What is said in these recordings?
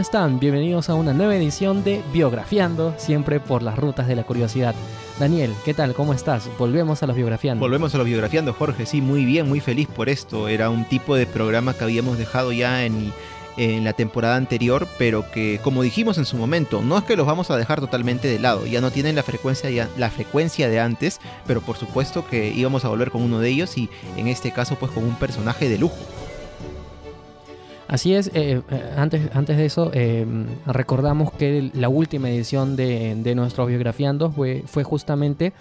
amigos, ¿cómo están? Bienvenidos a una nueva edición de Biografiando, siempre por las rutas de la curiosidad. Daniel, ¿qué tal? ¿Cómo estás? Volvemos a los biografiando. Volvemos a los biografiando, Jorge. Sí, muy bien, muy feliz por esto. Era un tipo de programa que habíamos dejado ya en, en la temporada anterior, pero que, como dijimos en su momento, no es que los vamos a dejar totalmente de lado. Ya no tienen la frecuencia, la frecuencia de antes, pero por supuesto que íbamos a volver con uno de ellos y en este caso pues con un personaje de lujo. Así es, eh, eh, antes, antes de eso, eh, recordamos que la última edición de, de nuestro biografiando fue, fue justamente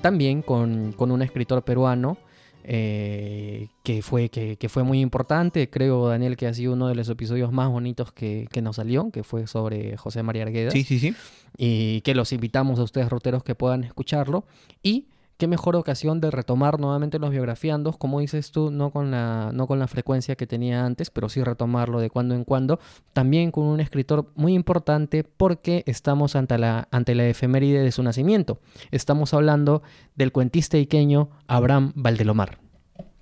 también con, con, un escritor peruano que, fue, que, que, fue muy importante. Creo, Daniel, que ha sido uno de los episodios más bonitos que, que, nos salió, que fue sobre José María Arguedas. Sí, sí, sí. Y que los invitamos a ustedes, roteros, que puedan escucharlo. Y qué mejor ocasión de retomar nuevamente los biografiandos, como dices tú, no con la, no con la frecuencia que tenía antes, pero sí retomarlo de cuando en cuando, también con un escritor muy importante porque estamos ante la, ante la efeméride de su nacimiento. Estamos hablando del cuentista iqueño Abraham Valdelomar.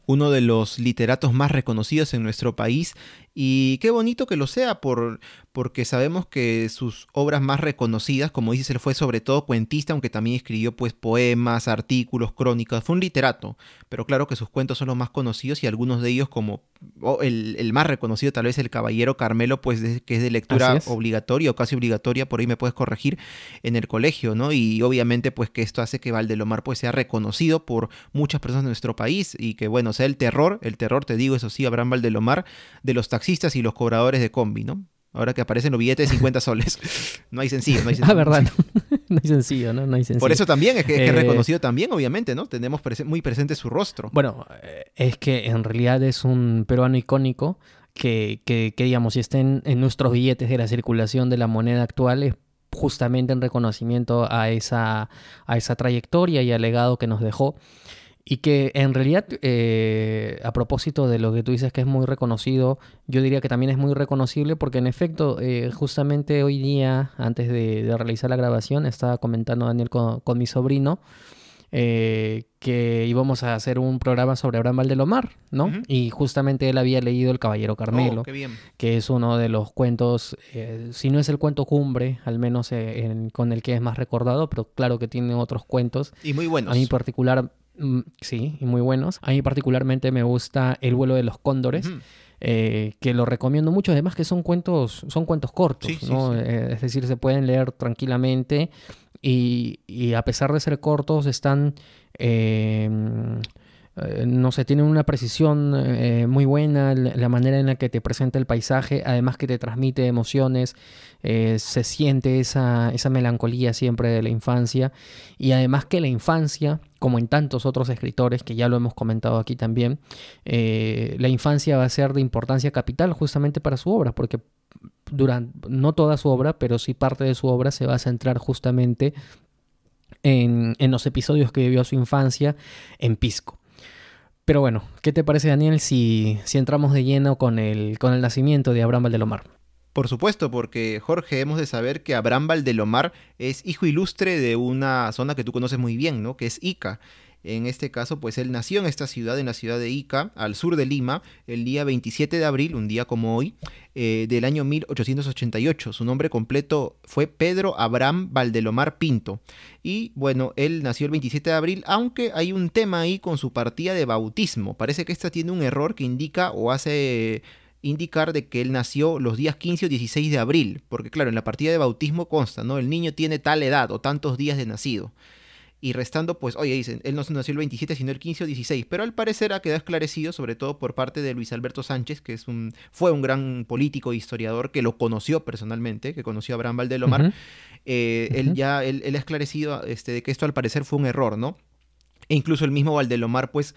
Uno de los literatos más reconocidos en nuestro país y qué bonito que lo sea por, porque sabemos que sus obras más reconocidas, como dices, él fue sobre todo cuentista, aunque también escribió pues poemas, artículos, crónicas, fue un literato, pero claro que sus cuentos son los más conocidos y algunos de ellos como el, más reconocido tal vez el Caballero Carmelo, pues que es de lectura obligatoria o casi obligatoria, por ahí me puedes corregir, en el colegio, ¿no? Y obviamente pues que esto hace que Valdelomar pues sea reconocido por muchas personas de nuestro país y que bueno, sea el terror, el terror te digo, eso sí, Abraham Valdelomar, de los taxistas y los cobradores de combi, ¿no? Ahora que aparecen los billetes de 50 soles. No hay sencillo, no hay sencillo. Ah, verdad. No, hay sencillo, ¿no? No hay sencillo. Por eso también es que, es, eh, reconocido también, obviamente, ¿no? Tenemos muy presente su rostro. Bueno, eh, es que en realidad es un peruano icónico que, que, que digamos, si estén en nuestros billetes de la circulación de la moneda actual es justamente en reconocimiento a esa, a esa trayectoria y al legado que nos dejó. Y que en realidad, eh, a propósito de lo que tú dices que es muy reconocido, yo diría que también es muy reconocible porque en efecto, eh, justamente hoy día, antes de, realizar la grabación, estaba comentando Daniel con, mi sobrino eh, que íbamos a hacer un programa sobre Abraham Valdelomar, ¿no? Y justamente él había leído El Caballero Carmelo, oh, que es uno de los cuentos, si no es el cuento cumbre, al menos con el que es más recordado, pero claro que tiene otros cuentos. Y muy buenos. A mí particular Mm, sí, y muy buenos. A mí particularmente me gusta El vuelo de los cóndores. Eh, que lo recomiendo mucho, además que son cuentos, son cuentos cortos, eh, es decir, se pueden leer tranquilamente y, a pesar de ser cortos están eh, no sé, tiene una precisión muy buena, la, manera en la que te presenta el paisaje, además que te transmite emociones, se siente esa, esa, melancolía siempre de la infancia, y además que la infancia, como en tantos otros escritores, que ya lo hemos comentado aquí también, la infancia va a ser de importancia capital justamente para su obra, porque durante, no toda su obra, pero sí parte de su obra se va a centrar justamente en, en los episodios que vivió su infancia en Pisco. Pero bueno, ¿qué te parece Daniel si, si entramos de lleno con el, con el nacimiento de Abraham Valdelomar? Por supuesto, porque Jorge, hemos de saber que Abraham Valdelomar es hijo ilustre de una zona que tú conoces muy bien, ¿no? Que es Ica. En este caso, pues él nació en esta ciudad, en la ciudad de Ica, al sur de Lima, el día 27 de abril, un día como hoy, eh, del año 1888. Su nombre completo fue Pedro Abraham Valdelomar Pinto. Y bueno, él nació el 27 de abril, aunque hay un tema ahí con su partida de bautismo. Parece que esta tiene un error que indica o hace indicar de que él nació los días 15 o 16 de abril, porque claro, en la partida de bautismo consta, ¿no? El niño tiene tal edad o tantos días de nacido y restando, pues, oye, dicen, él no nació el 27, sino el 15 o 16, pero al parecer ha quedado esclarecido, sobre todo por parte de Luis Alberto Sánchez, que es un, fue un gran político e historiador que lo conoció personalmente, que conoció a Abraham Valdelomar, eh, él ya, él, ha esclarecido este, de que esto al parecer fue un error, ¿no? E incluso el mismo Valdelomar, pues,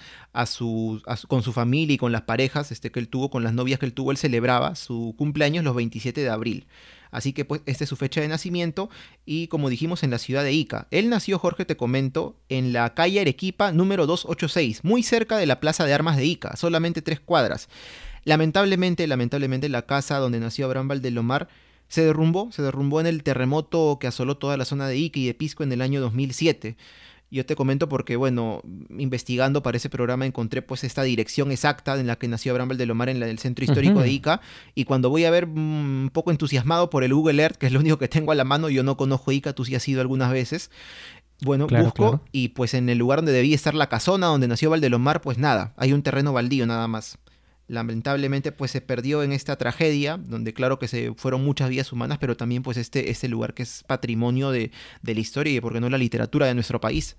con su familia y con las parejas este, que él tuvo, con las novias que él tuvo, él celebraba su cumpleaños los 27 de abril. Así que pues esta es su fecha de nacimiento y como dijimos en la ciudad de Ica. Él nació, Jorge, te comento, en la calle Arequipa número 286, muy cerca de la Plaza de Armas de Ica, solamente tres cuadras. Lamentablemente, lamentablemente la casa donde nació Abraham Valdelomar se derrumbó, se derrumbó en el terremoto que asoló toda la zona de Ica y de Pisco en el año 2007. Yo te comento porque, bueno, investigando para ese programa encontré pues esta dirección exacta en la que nació Abraham Valdelomar en el centro histórico de Ica. Y cuando voy a ver mm, un poco entusiasmado por el Google Earth, que es lo único que tengo a la mano, yo no conozco Ica, tú sí has ido algunas veces. Bueno, busco y pues en el lugar donde debía estar la casona, donde nació Valdelomar, pues nada, hay un terreno baldío nada más lamentablemente pues se perdió en esta tragedia, donde claro que se fueron muchas vidas humanas, pero también pues este, este lugar que es patrimonio de, la historia y porque no la literatura de nuestro país.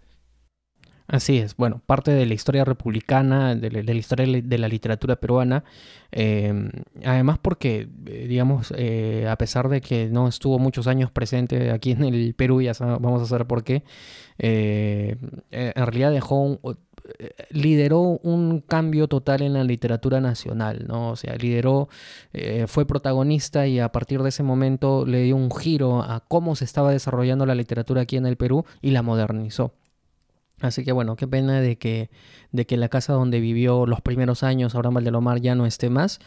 Así es, bueno, parte de la historia republicana, de la, historia de la literatura peruana, em, además porque, eh, digamos, eh, a pesar de que no estuvo muchos años presente aquí en el Perú, ya vamos a saber por qué, eh, en realidad dejó un, lideró un cambio total en la literatura nacional, ¿no? O sea, lideró, fue protagonista y a partir de ese momento le dio un giro a cómo se estaba desarrollando la literatura aquí en el Perú y la modernizó. Así que bueno, qué pena de que, de que la casa donde vivió los primeros años Abraham Valdelomar ya no esté más.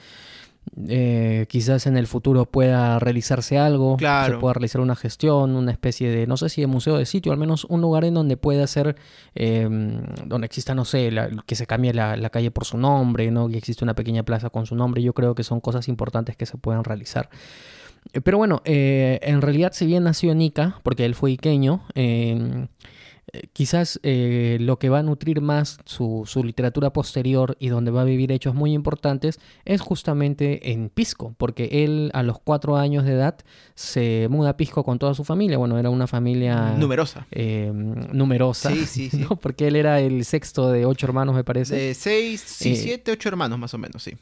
Eh, quizás en el futuro pueda realizarse algo, se pueda realizar una gestión, una especie de, no sé si de museo de sitio, al menos un lugar en donde pueda ser, em, donde exista, no sé, que se cambie la, calle por su nombre, ¿no? que existe una pequeña plaza con su nombre, yo creo que son cosas importantes que se pueden realizar. Pero bueno, eh, en realidad si bien nació en Ica, porque él fue iqueño, em, eh, quizás eh, lo que va a nutrir más su, literatura posterior y donde va a vivir hechos muy importantes es justamente en Pisco, porque él a los cuatro años de edad se muda a Pisco con toda su familia. Bueno, era una familia... Numerosa. Eh, numerosa. Sí, sí, sí. Porque él era el sexto de ocho hermanos, me parece. De seis, sí, siete, ocho hermanos más o menos, sí.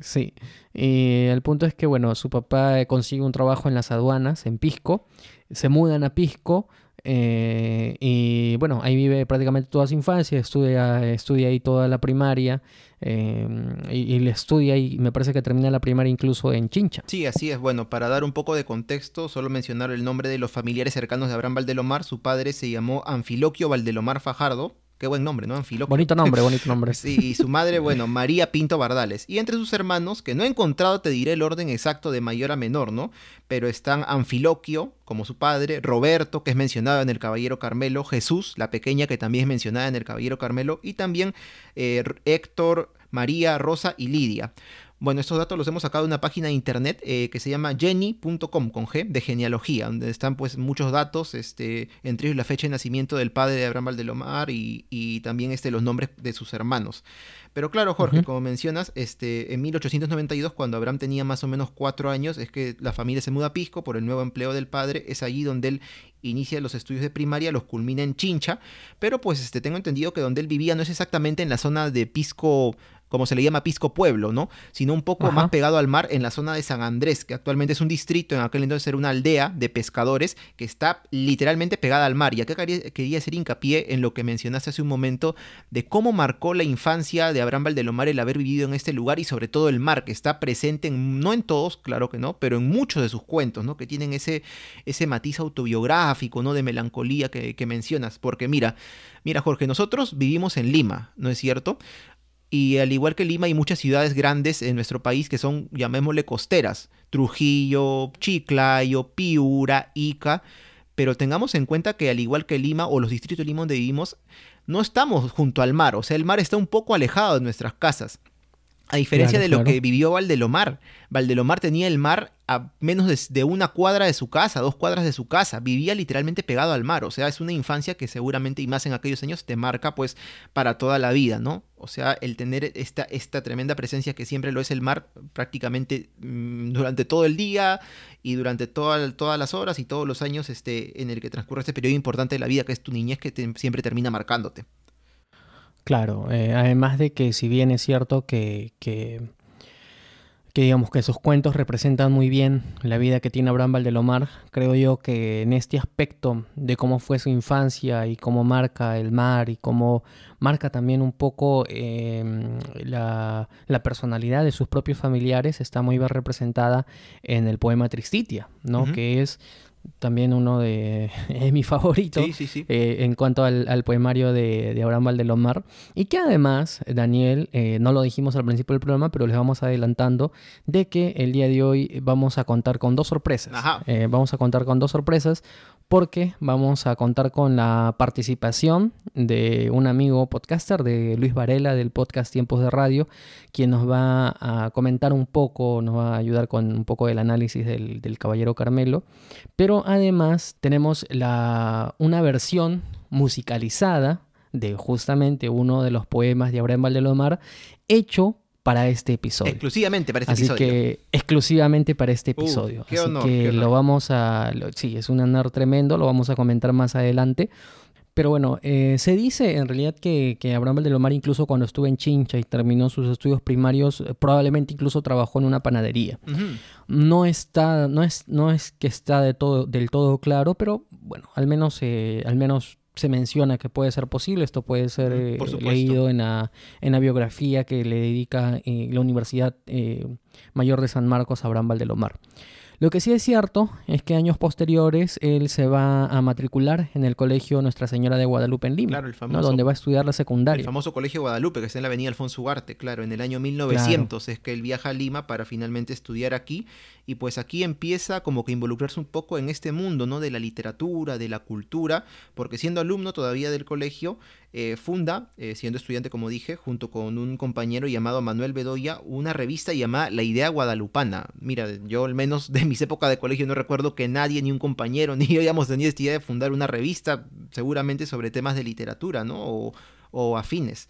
Sí, y el punto es que, bueno, su papá consigue un trabajo en las aduanas, en Pisco, se mudan a Pisco, eh, y bueno, ahí vive prácticamente toda su infancia, estudia, estudia ahí toda la primaria eh, y, le estudia y me parece que termina la primaria incluso en Chincha. Sí, así es. Bueno, para dar un poco de contexto, solo mencionar el nombre de los familiares cercanos de Abraham Valdelomar. Su padre se llamó Anfiloquio Valdelomar Fajardo, Qué buen nombre, ¿no? Bonito nombre, bonito nombre. sí, y su madre, bueno, María Pinto Bardales. Y entre sus hermanos, que no he encontrado, te diré el orden exacto de mayor a menor, ¿no? Pero están Anfiloquio, como su padre, Roberto, que es mencionado en el Caballero Carmelo, Jesús, la pequeña, que también es mencionada en el Caballero Carmelo, y también eh, Héctor, María, Rosa y Lidia. Bueno, estos datos los hemos sacado de una página de internet eh, que se llama jenny.com con G de genealogía, donde están pues muchos datos, este, entre ellos la fecha de nacimiento del padre de Abraham Valdelomar y, y también este, los nombres de sus hermanos. Pero claro, Jorge, como mencionas, este, en 1892, cuando Abraham tenía más o menos cuatro años, es que la familia se muda a Pisco por el nuevo empleo del padre. Es allí donde él inicia los estudios de primaria, los culmina en Chincha. Pero pues este, tengo entendido que donde él vivía no es exactamente en la zona de Pisco como se le llama Pisco Pueblo, ¿no? Sino un poco más pegado al mar en la zona de San Andrés, que actualmente es un distrito, en aquel entonces era una aldea de pescadores que está literalmente pegada al mar. Y acá quería, hacer hincapié en lo que mencionaste hace un momento de cómo marcó la infancia de Abraham Valdelomar el haber vivido en este lugar y sobre todo el mar, que está presente, en, no en todos, claro que no, pero en muchos de sus cuentos, ¿no? Que tienen ese, ese matiz autobiográfico, ¿no? De melancolía que, que mencionas. Porque mira, mira Jorge, nosotros vivimos en Lima, ¿no es cierto? Y al igual que Lima, hay muchas ciudades grandes en nuestro país que son, llamémosle, costeras. Trujillo, Chiclayo, Piura, Ica. Pero tengamos en cuenta que al igual que Lima o los distritos de Lima donde vivimos, no estamos junto al mar. O sea, el mar está un poco alejado de nuestras casas. A diferencia de lo que vivió Valdelomar. Valdelomar tenía el mar a menos de, una cuadra de su casa, dos cuadras de su casa. Vivía literalmente pegado al mar. O sea, es una infancia que seguramente, y más en aquellos años, te marca pues para toda la vida, ¿no? O sea, el tener esta, esta tremenda presencia que siempre lo es el mar prácticamente mm, durante todo el día y durante todas las horas y todos los años este, en el que transcurre este periodo importante de la vida que es tu niñez que siempre termina marcándote. Claro, eh, además de que si bien es cierto que, que, digamos que sus cuentos representan muy bien la vida que tiene Abraham Valdelomar, creo yo que en este aspecto de cómo fue su infancia y cómo marca el mar y cómo marca también un poco em, la, la, personalidad de sus propios familiares está muy bien representada en el poema Tristitia, ¿no? Que es también uno de mis favoritos eh, en cuanto al, poemario de, de, Abraham Valdelomar. Y que además, Daniel, eh, no lo dijimos al principio del programa, pero les vamos adelantando de que el día de hoy vamos a contar con dos sorpresas. Eh, vamos a contar con dos sorpresas porque vamos a contar con la participación de un amigo podcaster, de Luis Varela, del podcast Tiempos de Radio, quien nos va a comentar un poco, nos va a ayudar con un poco del análisis del, Caballero Carmelo. Pero además tenemos la, una versión musicalizada de justamente uno de los poemas de Abraham Valdelomar, hecho para este episodio. Exclusivamente para este Así episodio. Así que exclusivamente para este episodio. Así que lo vamos a... sí, es un honor tremendo, lo vamos a comentar más adelante. Pero bueno, eh, se dice en realidad que, que Abraham Valdelomar incluso cuando estuvo en Chincha y terminó sus estudios primarios, eh, probablemente incluso trabajó en una panadería. No está, no es, no es que está de todo, del todo claro, pero bueno, al menos, eh, al menos se menciona que puede ser posible. Esto puede ser eh, leído en la, en la, biografía que le dedica eh, la Universidad eh, Mayor de San Marcos a Abraham Valdelomar. Lo que sí es cierto es que años posteriores él se va a matricular en el colegio Nuestra Señora de Guadalupe en Lima, claro, el famoso, donde va a estudiar la secundaria. El famoso colegio Guadalupe, que está en la avenida Alfonso Ugarte, claro, en el año 1900 es que él viaja a Lima para finalmente estudiar aquí y pues aquí empieza como que involucrarse un poco en este mundo, ¿no? De la literatura, de la cultura, porque siendo alumno todavía del colegio, eh, funda, eh, siendo estudiante como dije, junto con un compañero llamado Manuel Bedoya, una revista llamada La Idea Guadalupana. Mira, yo al menos de mis épocas de colegio no recuerdo que nadie, ni un compañero, ni yo hayamos tenido esta idea de fundar una revista, seguramente sobre temas de literatura, ¿no? O, o afines.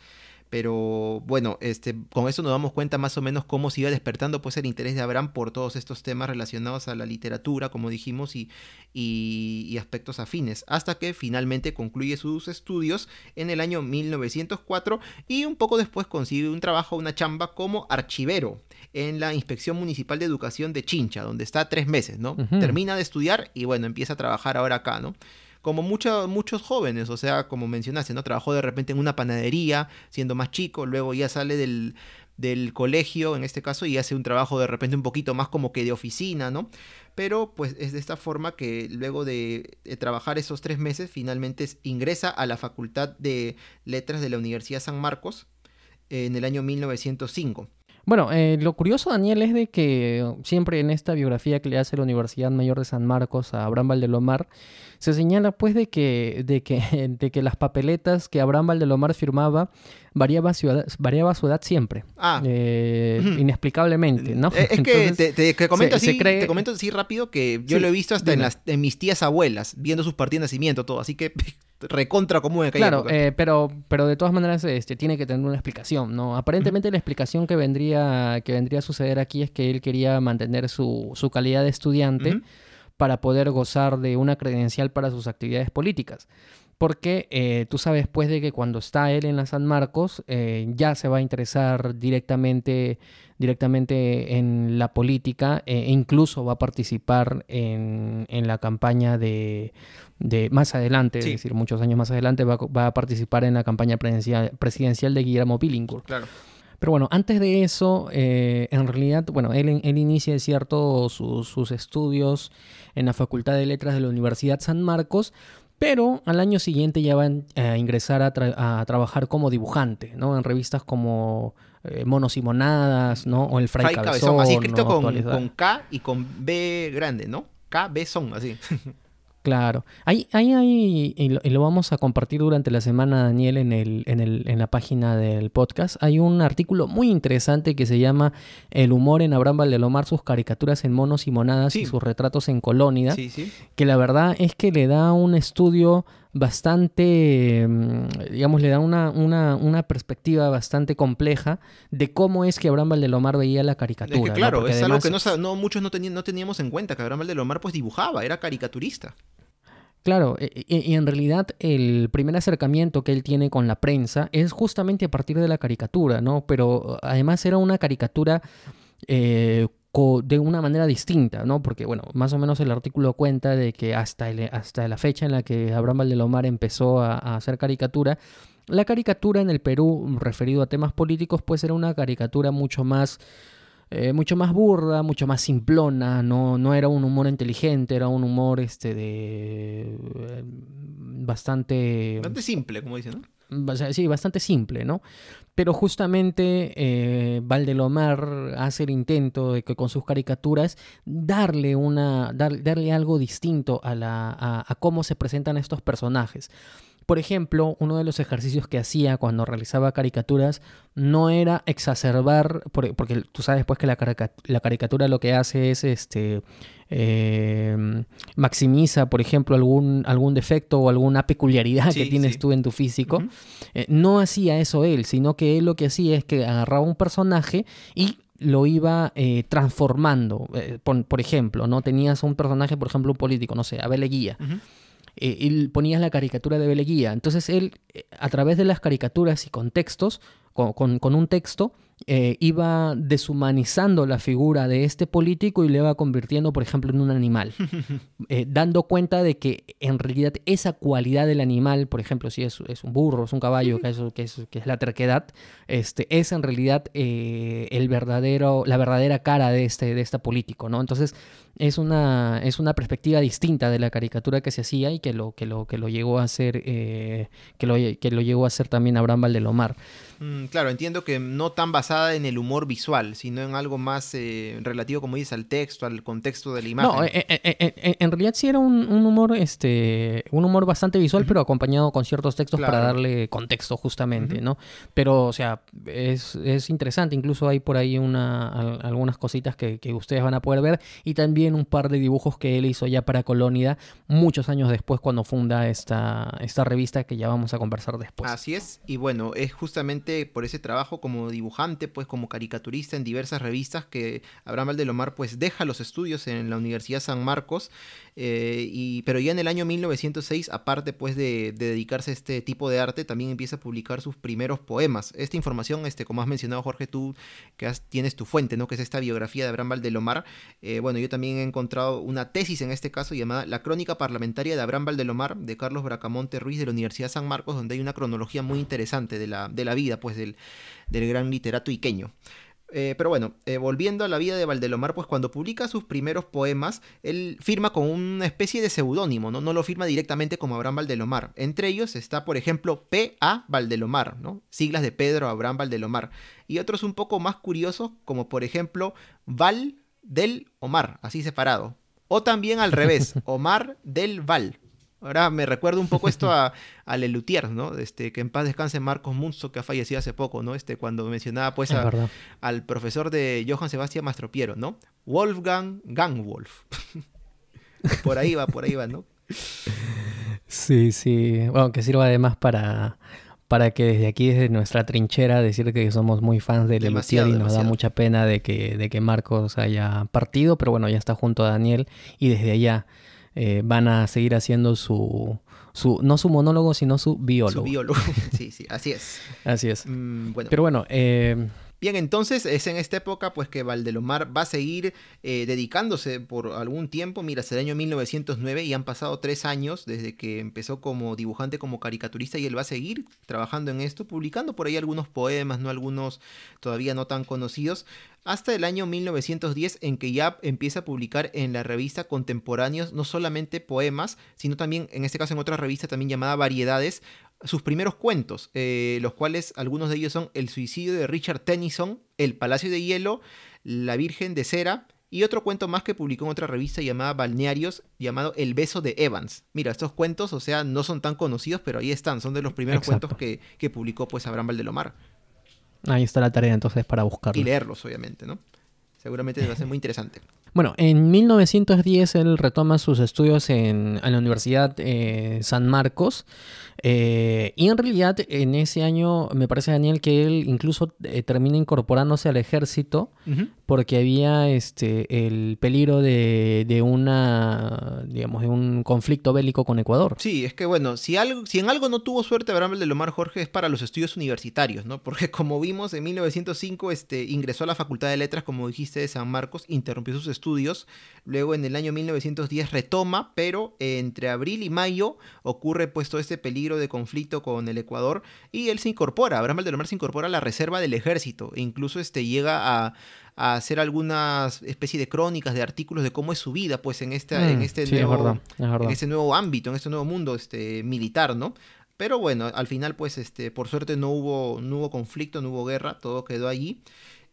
Pero bueno, este, con eso nos damos cuenta más o menos cómo se iba despertando pues el interés de Abraham por todos estos temas relacionados a la literatura, como dijimos, y, y, aspectos afines, hasta que finalmente concluye sus estudios en el año 1904 y un poco después consigue un trabajo, una chamba como archivero en la Inspección Municipal de Educación de Chincha, donde está tres meses, ¿no? Termina de estudiar y bueno, empieza a trabajar ahora acá, ¿no? Como muchos jóvenes, o sea, como mencionaste, ¿no? Trabajó de repente en una panadería, siendo más chico, luego ya sale del, del colegio, en este caso, y hace un trabajo de repente un poquito más como que de oficina, ¿no? Pero pues es de esta forma que luego de, trabajar esos tres meses, finalmente ingresa a la Facultad de Letras de la Universidad San Marcos en el año 1905. Bueno, eh, lo curioso, Daniel, es de que siempre en esta biografía que le hace la Universidad Mayor de San Marcos a Abraham Valdelomar, se señala pues de que, de que, de que las papeletas que Abraham Valdelomar firmaba variaba, variaba su edad siempre. Ah. Eh, inexplicablemente, ¿no? Eh, es que te, comento así, te comento así rápido que yo lo he visto hasta en, las, en mis tías abuelas, viendo sus partidas de nacimiento, todo. Así que recontra común en Claro, eh, pero, pero de todas maneras este, tiene que tener una explicación, ¿no? Aparentemente la explicación que vendría, que vendría a suceder aquí es que él quería mantener su, su calidad de estudiante para poder gozar de una credencial para sus actividades políticas. Porque eh, tú sabes pues de que cuando está él en la San Marcos eh, ya se va a interesar directamente, directamente en la política e incluso va a participar en, la campaña de, más adelante, es decir, muchos años más adelante va, a participar en la campaña presidencial, presidencial de Guillermo Billinghurst. Claro. Pero bueno, antes de eso, eh, en realidad, bueno, él, él inicia, cierto, sus, estudios en la Facultad de Letras de la Universidad San Marcos, pero al año siguiente ya va a ingresar a, trabajar como dibujante, ¿no? En revistas como eh, Monos y Monadas, ¿no? O El Fray, Cabezón. Así escrito con, con, K y con B grande, ¿no? K, B son, así. Claro. Ahí, ahí, ahí y, lo, vamos a compartir durante la semana, Daniel, en, el, en, el, en la página del podcast. Hay un artículo muy interesante que se llama El humor en Abraham Valdelomar, sus caricaturas en monos y monadas y sus retratos en colónida. Sí, sí. Que la verdad es que le da un estudio bastante, mm, digamos, le da una, una, una, perspectiva bastante compleja de cómo es que Abraham Valdelomar veía la caricatura. claro, es algo que no, muchos no, no teníamos en cuenta, que Abraham Valdelomar pues dibujaba, era caricaturista. Claro, e, e, y, en realidad el primer acercamiento que él tiene con la prensa es justamente a partir de la caricatura, ¿no? Pero además era una caricatura eh, de una manera distinta, ¿no? Porque, bueno, más o menos el artículo cuenta de que hasta, hasta la fecha en la que Abraham Valdelomar empezó a, hacer caricatura, la caricatura en el Perú referido a temas políticos, pues era una caricatura mucho más... Eh, mucho más burda, mucho más simplona, no, no era un humor inteligente, era un humor este de eh, bastante... Bastante simple, como dicen, ¿no? Sí, bastante simple, ¿no? Pero justamente eh, Valdelomar hace el intento de que con sus caricaturas darle, una, darle algo distinto a, la, a cómo se presentan estos personajes. Por ejemplo, uno de los ejercicios que hacía cuando realizaba caricaturas no era exacerbar, porque tú sabes pues que la, caricatura lo que hace es este eh, maximiza, por ejemplo, algún, algún defecto o alguna peculiaridad que tienes tú en tu físico. Eh, no hacía eso él, sino que él lo que hacía es que agarraba un personaje y lo iba eh, transformando. Por, ejemplo, ¿no? Tenías un personaje, por ejemplo, un político, no sé, Abel Leguía eh, él ponía la caricatura de Beleguía. Entonces él, eh, a través de las caricaturas y contextos, con, con un texto, eh, iba deshumanizando la figura de este político y le iba convirtiendo, por ejemplo, en un animal, eh, dando cuenta de que en realidad esa cualidad del animal, por ejemplo, si es, un burro, es un caballo, que, que, es, que es la terquedad, este, es en realidad eh, el verdadero, la verdadera cara de este, de este político, ¿no? Entonces, es una, es una perspectiva distinta de la caricatura que se hacía y que lo, que lo, que lo llegó a hacer, que, lo, que lo llegó a hacer también Abraham Valdelomar. Mm, claro, entiendo que no tan basada en el humor visual, sino en algo más eh, relativo, como dices, al texto, al contexto de la imagen. No, eh, eh, en realidad sí era un, humor, este, un humor bastante visual, pero acompañado con ciertos textos para darle contexto justamente, ¿no? Pero, o sea, es, interesante. Incluso hay por ahí una, algunas cositas que, ustedes van a poder ver y también un par de dibujos que él hizo ya para Colónida muchos años después cuando funda esta, esta revista que ya vamos a conversar después. Así es, y bueno, es justamente por ese trabajo como dibujante, pues como caricaturista en diversas revistas que Abraham Valdelomar pues deja los estudios en la Universidad San Marcos, eh, y, pero ya en el año 1906, aparte pues de, dedicarse a este tipo de arte, también empieza a publicar sus primeros poemas. Esta información, este, como has mencionado Jorge, tú que tienes tu fuente, ¿no? que es esta biografía de Abraham Valdelomar, eh, bueno, yo también he encontrado una tesis en este caso llamada La Crónica Parlamentaria de Abraham Valdelomar de Carlos Bracamonte Ruiz de la Universidad San Marcos, donde hay una cronología muy interesante de la, de la vida pues del, del gran literato iqueño. Eh, pero bueno, eh, volviendo a la vida de Valdelomar, pues cuando publica sus primeros poemas, él firma con una especie de seudónimo, ¿no? No lo firma directamente como Abraham Valdelomar. Entre ellos está, por ejemplo, P.A. Valdelomar, ¿no? Siglas de Pedro Abraham Valdelomar. Y otros un poco más curiosos, como por ejemplo, Val del Omar, así separado. O también al revés, Omar del Val. Ahora me recuerdo un poco esto a, a Lelutier, ¿no? Este, que en paz descanse Marcos Munzo, que ha fallecido hace poco, ¿no? Este, cuando mencionaba pues al profesor de Johann Sebastian Mastropiero, ¿no? Wolfgang Gangwolf. por ahí va, por ahí va, ¿no? Sí, sí. Bueno, que sirva además para, para que desde aquí, desde nuestra trinchera, decir que somos muy fans de Lelutier y nos da mucha pena de que, de que Marcos haya partido, pero bueno, ya está junto a Daniel y desde allá eh, van a seguir haciendo su, su, no su monólogo, sino su biólogo. Su biólogo, sí, sí, así es. Así es. Mm, bueno. Pero bueno, eh, Bien, entonces es en esta época pues que Valdelomar va a seguir eh, dedicándose por algún tiempo. Mira, es el año 1909 y han pasado tres años desde que empezó como dibujante, como caricaturista y él va a seguir trabajando en esto, publicando por ahí algunos poemas, no algunos todavía no tan conocidos, hasta el año 1910 en que ya empieza a publicar en la revista Contemporáneos no solamente poemas, sino también en este caso en otra revista también llamada Variedades, sus primeros cuentos, eh, los cuales algunos de ellos son El suicidio de Richard Tennyson, El Palacio de Hielo, La Virgen de Cera y otro cuento más que publicó en otra revista llamada Balnearios, llamado El beso de Evans. Mira, estos cuentos, o sea, no son tan conocidos, pero ahí están, son de los primeros cuentos que, que, publicó pues Abraham Valdelomar. Ahí está la tarea entonces para buscarlos. Y leerlos, obviamente, ¿no? Seguramente va a ser muy interesante. Bueno, en 1910 él retoma sus estudios en, la Universidad eh, San Marcos eh, y en realidad en ese año me parece Daniel que él incluso eh, termina incorporándose al ejército porque había este el peligro de, de, una digamos de un conflicto bélico con Ecuador. Sí, es que bueno, si algo si en algo no tuvo suerte Abraham de Lomar Jorge es para los estudios universitarios, ¿no? Porque como vimos en 1905 este ingresó a la Facultad de Letras como dijiste de San Marcos, interrumpió sus estudios, luego en el año 1910 retoma, pero entre abril y mayo ocurre puesto este peligro de conflicto con el Ecuador y él se incorpora, Abraham Valdelomar se incorpora a la reserva del ejército e incluso este, llega a, hacer algunas especie de crónicas, de artículos de cómo es su vida pues en, esta, en, mm, este nuevo, en este nuevo ámbito, en este nuevo mundo este, militar, ¿no? Pero bueno, al final pues este, por suerte no hubo, no hubo conflicto, no hubo guerra, todo quedó allí.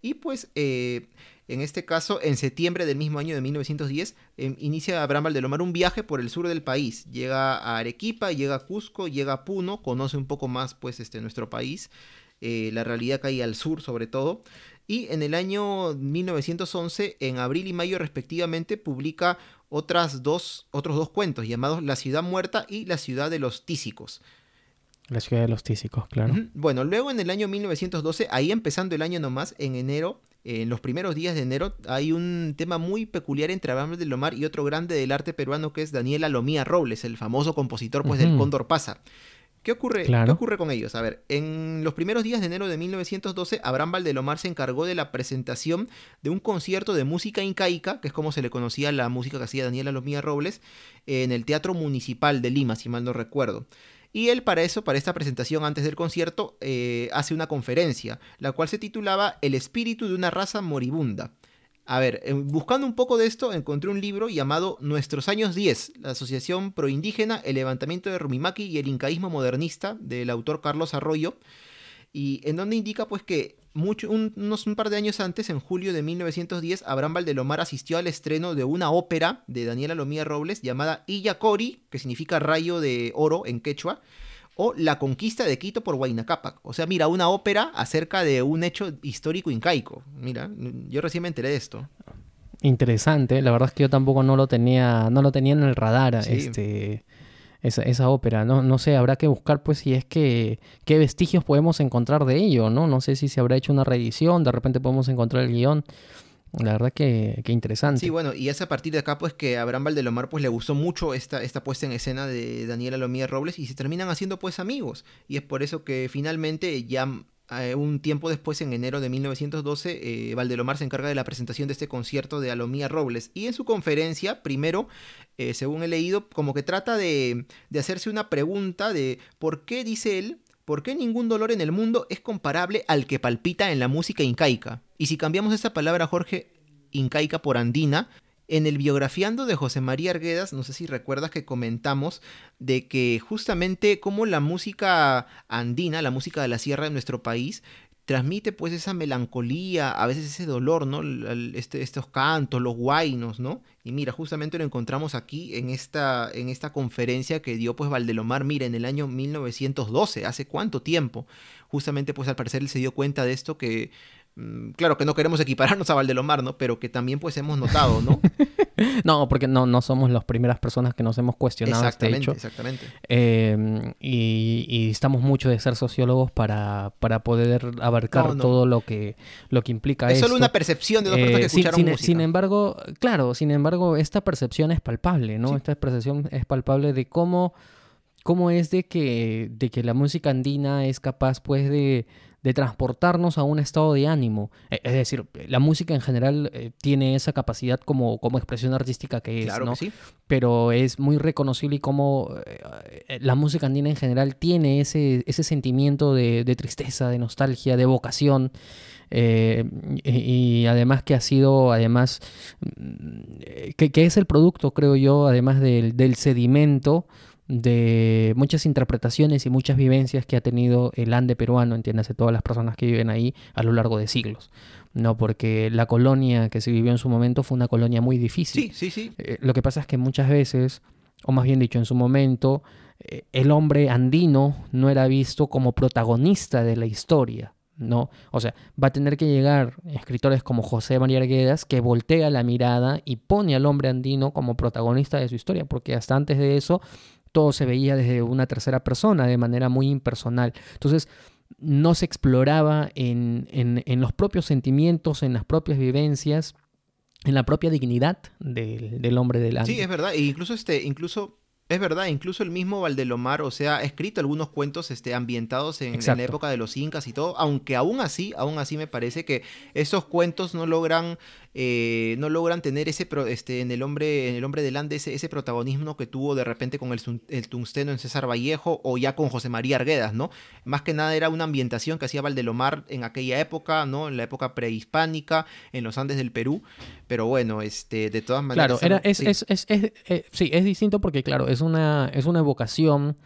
Y pues eh, en este caso, en septiembre del mismo año de 1910, em, inicia Abraham Valdelomar un viaje por el sur del país. Llega a Arequipa, llega a Cusco, llega a Puno, conoce un poco más pues este, nuestro país, eh, la realidad que hay al sur sobre todo. Y en el año 1911, en abril y mayo respectivamente, publica otras dos, otros dos cuentos llamados La ciudad muerta y La ciudad de los tísicos. La ciudad de los tísicos, claro. Bueno, luego en el año 1912, ahí empezando el año nomás, en enero, en los primeros días de enero, hay un tema muy peculiar entre Abraham de Lomar y otro grande del arte peruano que es Daniel Alomía Robles, el famoso compositor pues, del Cóndor Pasa. ¿Qué ocurre, ¿Qué ocurre con ellos? A ver, en los primeros días de enero de 1912, Abraham Valdelomar se encargó de la presentación de un concierto de música incaica, que es como se le conocía la música que hacía Daniela Lomía Robles, en el Teatro Municipal de Lima, si mal no recuerdo. Y él para eso, para esta presentación antes del concierto, eh, hace una conferencia, la cual se titulaba El espíritu de una raza moribunda. A ver, eh, buscando un poco de esto, encontré un libro llamado Nuestros años 10, la Asociación Proindígena, el levantamiento de Rumimaki y el incaísmo modernista, del autor Carlos Arroyo, y en donde indica pues que mucho, un, unos un par de años antes, en julio de 1910, Abraham Valdelomar asistió al estreno de una ópera de Daniela Lomía Robles llamada Iyacori, que significa rayo de oro en quechua, o La conquista de Quito por Huayna Cápac. O sea, mira, una ópera acerca de un hecho histórico incaico. Mira, yo recién me enteré de esto. Interesante, la verdad es que yo tampoco no lo tenía, no lo tenía en el radar. Este esa, esa ópera, ¿no? No sé, habrá que buscar pues si es que qué vestigios podemos encontrar de ello, ¿no? No sé si se habrá hecho una reedición, de repente podemos encontrar el guion. La verdad que, que, interesante. Sí, bueno, y es a partir de acá pues que a Abraham Valdelomar pues le gustó mucho esta, esta puesta en escena de Daniela Lomía Robles y se terminan haciendo pues amigos. Y es por eso que finalmente ya eh, un tiempo después, en enero de 1912, eh, Valdelomar se encarga de la presentación de este concierto de Alomía Robles. Y en su conferencia, primero, eh, según he leído, como que trata de, de hacerse una pregunta de por qué, dice él, ¿Por qué ningún dolor en el mundo es comparable al que palpita en la música incaica? Y si cambiamos esta palabra, Jorge, incaica por andina, en el biografiando de José María Arguedas, no sé si recuerdas que comentamos de que justamente como la música andina, la música de la sierra de nuestro país, transmite pues esa melancolía, a veces ese dolor, ¿no? Este, estos cantos, los guainos, ¿no? Y mira, justamente lo encontramos aquí en esta, en esta conferencia que dio pues Valdelomar, mira, en el año 1912, ¿hace cuánto tiempo? Justamente pues al parecer él se dio cuenta de esto que claro que no queremos equipararnos a Valdelomar, ¿no? Pero que también pues hemos notado, ¿no? no, porque no, no somos las primeras personas que nos hemos cuestionado este hecho. Exactamente, eh, y, estamos mucho de ser sociólogos para, para poder abarcar todo lo que, lo que implica Es solo una percepción de dos personas que eh, escucharon sin, música. Sin embargo, claro, sin embargo, esta percepción es palpable, ¿no? Esta percepción es palpable de cómo, cómo es de que, de que la música andina es capaz, pues, de de transportarnos a un estado de ánimo. E, es decir, la música en general eh, tiene esa capacidad como, como expresión artística que es, ¿no? Pero es muy reconocible y como eh, la música andina en general tiene ese, ese sentimiento de, tristeza, de nostalgia, de vocación. Eh, y, además que ha sido, además, mm, que, que, es el producto, creo yo, además del, del sedimento de muchas interpretaciones y muchas vivencias que ha tenido el Ande peruano, entiéndase, todas las personas que viven ahí a lo largo de siglos. No, porque la colonia que se vivió en su momento fue una colonia muy difícil. Sí, sí, sí. Eh, lo que pasa es que muchas veces, o más bien dicho, en su momento, eh, el hombre andino no era visto como protagonista de la historia. ¿no? O sea, va a tener que llegar escritores como José María Arguedas que voltea la mirada y pone al hombre andino como protagonista de su historia, porque hasta antes de eso todo se veía desde una tercera persona, de manera muy impersonal. Entonces, no se exploraba en, en, los propios sentimientos, en las propias vivencias, en la propia dignidad del, del hombre delante. Sí, es verdad. E incluso, este, incluso es verdad, incluso el mismo Valdelomar, o sea, ha escrito algunos cuentos este, ambientados en, la época de los incas y todo, aunque aún así, aún así me parece que esos cuentos no logran, eh, no logran tener ese, este, en el hombre, en el hombre del Ande ese, protagonismo que tuvo de repente con el, el, tungsteno en César Vallejo o ya con José María Arguedas, ¿no? Más que nada era una ambientación que hacía Valdelomar en aquella época, ¿no? En la época prehispánica, en los Andes del Perú, pero bueno, este, de todas maneras... Claro, era, es, es, es, eh, sí, es distinto porque, claro, es una, es una evocación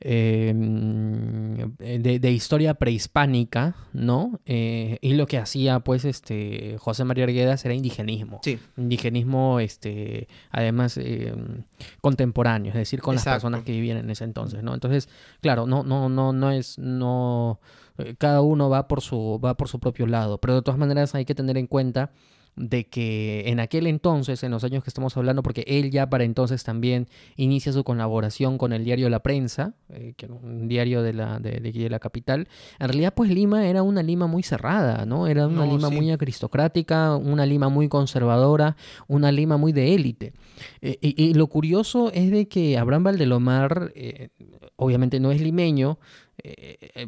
Em, de, historia prehispánica, ¿no? Eh, y lo que hacía, pues, este, José María Arguedas era indigenismo. Sí. Indigenismo, este, además, em, contemporáneo, es decir, con las personas que vivían en ese entonces, ¿no? Entonces, claro, no, no, no, no es, no, eh, cada uno va por su, va por su propio lado, pero de todas maneras hay que tener en cuenta de que en aquel entonces, en los años que estamos hablando, porque él ya para entonces también inicia su colaboración con el diario La Prensa, eh, que era un diario de la, de, de, la capital, en realidad pues Lima era una Lima muy cerrada, ¿no? Era una Lima muy aristocrática, una Lima muy conservadora, una Lima muy de élite. Eh, y, lo curioso es de que Abraham Valdelomar, eh, obviamente no es limeño,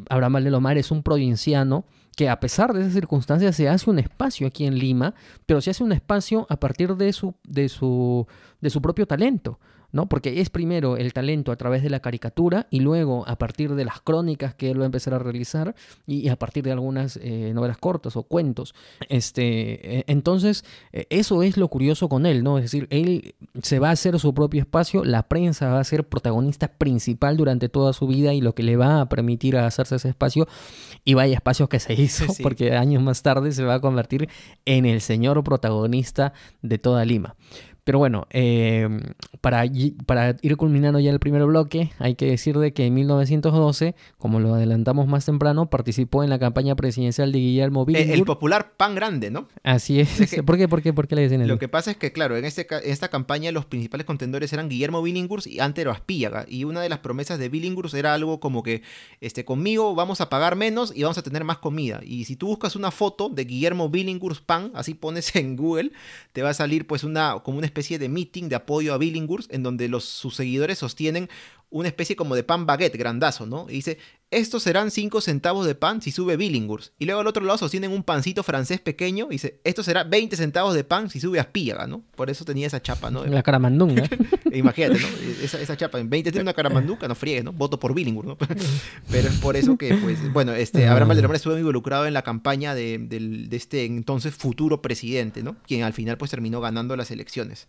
Abraham Valdelomar es un provinciano, que a pesar de esas circunstancias se hace un espacio aquí en Lima, pero se hace un espacio a partir de su, de su, de su propio talento. ¿No? Porque es primero el talento a través de la caricatura y luego a partir de las crónicas que él va a empezar a realizar y, a partir de algunas eh, novelas cortas o cuentos. Este, eh, entonces, eh, eso es lo curioso con él, ¿no? Es decir, él se va a hacer su propio espacio, la prensa va a ser protagonista principal durante toda su vida y lo que le va a permitir hacerse ese espacio y vaya espacio que se hizo, porque años más tarde se va a convertir en el señor protagonista de toda Lima. Pero bueno, em, para, para, ir culminando ya el primer bloque, hay que decir de que en 1912, como lo adelantamos más temprano, participó en la campaña presidencial de Guillermo Billinghurst. El, popular pan grande, ¿no? Así es. ¿Por, qué, por, qué, ¿Por qué le dicen eso? Lo que pasa es que, claro, en, este, esta campaña los principales contendores eran Guillermo Billinghurst y Antero Aspíllaga. Y una de las promesas de Billinghurst era algo como que, este, conmigo vamos a pagar menos y vamos a tener más comida. Y si tú buscas una foto de Guillermo Billinghurst pan, así pones en Google, te va a salir pues una, como una especie de meeting de apoyo a Billinghurst en donde los, sus seguidores sostienen una especie como de pan baguette grandazo, ¿no? Y dice, estos serán 5 centavos de pan si sube Billinghurst. Y luego al otro lado sostienen un pancito francés pequeño y dice, esto será 20 centavos de pan si sube Aspíaga, ¿no? Por eso tenía esa chapa, ¿no? La caramandunga. Imagínate, ¿no? Esa, esa, chapa, en 20 tiene una caramanduca, no friegue, ¿no? Voto por Billinghurst, ¿no? Pero es por eso que, pues, bueno, este, Abraham Valderrama estuvo involucrado en la campaña de, de este entonces futuro presidente, ¿no? Quien al final, pues, terminó ganando las elecciones.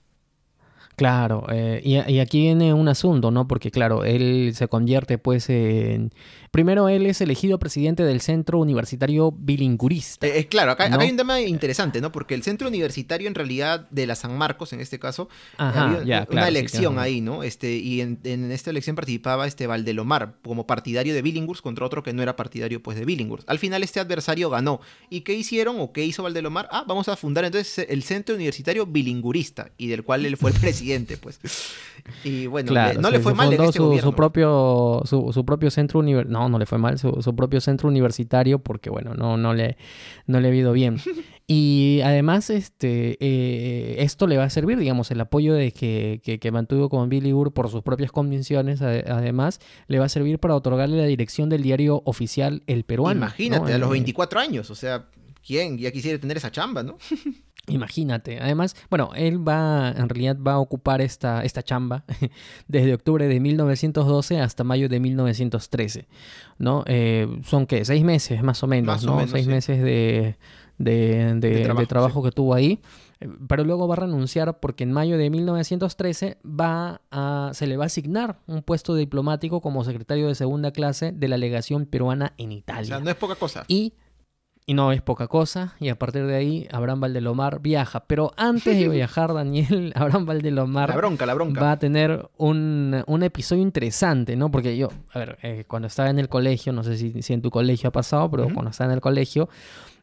Claro, eh, y, y, aquí viene un asunto, ¿no? Porque claro, él se convierte pues en, Primero, él es elegido presidente del Centro Universitario Bilingurista. Eh, eh, claro, acá, hay un tema interesante, ¿no? Porque el Centro Universitario, en realidad, de la San Marcos, en este caso, había una elección ahí, ¿no? Este, y en, esta elección participaba este Valdelomar como partidario de Billinghurst contra otro que no era partidario pues de Billinghurst. Al final este adversario ganó. ¿Y qué hicieron o qué hizo Valdelomar? Ah, vamos a fundar entonces el Centro Universitario Bilingurista y del cual él fue el presidente, pues. Y bueno, no le fue mal en este su, propio, su, propio centro universitario no, no le fue mal su, propio centro universitario porque, bueno, no, no, le, no le ha ido bien. Y además, este, eh, esto le va a servir, digamos, el apoyo de que, que, mantuvo con Billy Ur por sus propias convicciones, además, le va a servir para otorgarle la dirección del diario oficial El Peruano. Imagínate, a los 24 años, o sea, ¿quién ya quisiera tener esa chamba, no? Imagínate. Además, bueno, él va, en realidad va a ocupar esta, esta chamba desde octubre de 1912 hasta mayo de 1913, ¿no? Eh, son, ¿qué? Seis meses más o menos, ¿no? Seis meses de, de, trabajo, que tuvo ahí. Pero luego va a renunciar porque en mayo de 1913 va a, se le va a asignar un puesto diplomático como secretario de segunda clase de la legación peruana en Italia. O sea, no es poca cosa. Y y no es poca cosa, y a partir de ahí Abraham Valdelomar viaja. Pero antes de viajar, Daniel, Abraham Valdelomar la bronca, la bronca. va a tener un, un episodio interesante, ¿no? Porque yo, a ver, eh, cuando estaba en el colegio, no sé si, si en tu colegio ha pasado, pero cuando estaba en el colegio,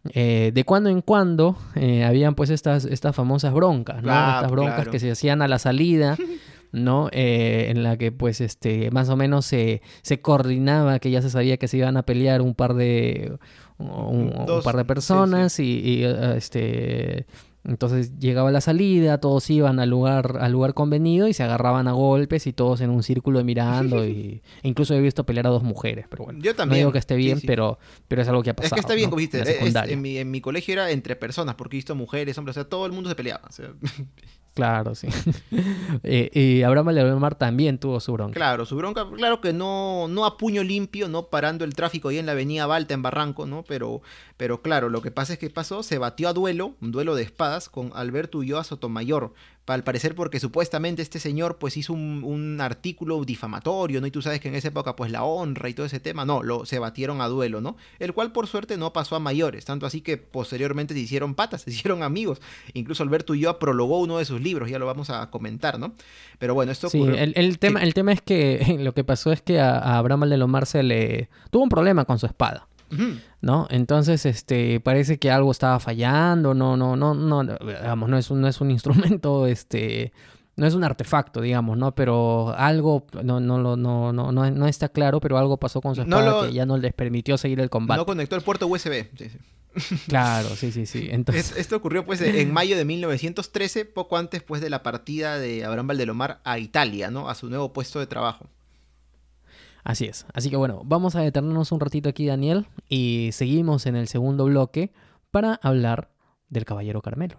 eh, de cuando en cuando eh, habían pues estas, estas famosas broncas, ¿no? estas broncas que se hacían a la salida. ¿no? en la que pues este más o menos se, se coordinaba que ya se sabía que se iban a pelear un par de un, par de personas y, eh, este entonces llegaba la salida, todos iban al lugar, al lugar convenido y se agarraban a golpes y todos en un círculo mirando. y, incluso he visto pelear a dos mujeres, pero bueno. Yo también. No digo que esté bien, Pero, pero es algo que ha pasado. Es que está bien, como dijiste. en, mi, en mi colegio era entre personas, porque he visto mujeres, hombres, o sea, todo el mundo se peleaba. Claro, sí. Eh, y Abraham Valdemar también tuvo su bronca. Claro, su bronca, claro que no, no a puño limpio, no parando el tráfico ahí en la avenida Balta, en Barranco, ¿no? Pero, pero claro, lo que pasa es que pasó, se batió a duelo, un duelo de espadas, con Alberto Ulloa Sotomayor, al parecer porque supuestamente este señor pues hizo un, artículo difamatorio, ¿no? Y tú sabes que en esa época pues la honra y todo ese tema, no, lo, se batieron a duelo, ¿no? El cual por suerte no pasó a mayores, tanto así que posteriormente se hicieron patas, se hicieron amigos. Incluso Alberto yo prologó uno de sus libros, ya lo vamos a comentar, ¿no? Pero bueno, esto Sí, el, tema, el tema es que lo que pasó es que a, a Abraham Aldelomar se le tuvo un problema con su espada. ¿No? Entonces, este, parece que algo estaba fallando, no, no, no, no, digamos, no es un, no es un instrumento, este, no es un artefacto, digamos, ¿no? Pero algo, no, no, no, no, no, no está claro, pero algo pasó con su espada que ya no les permitió seguir el combate. No conectó el puerto USB. Claro, sí, sí, sí. Entonces... Esto ocurrió pues en mayo de 1913, poco antes pues de la partida de Abraham Valdelomar a Italia, ¿no? A su nuevo puesto de trabajo. Así es. Así que bueno, vamos a detenernos un ratito aquí, Daniel, y seguimos en el segundo bloque para hablar del Caballero Carmelo.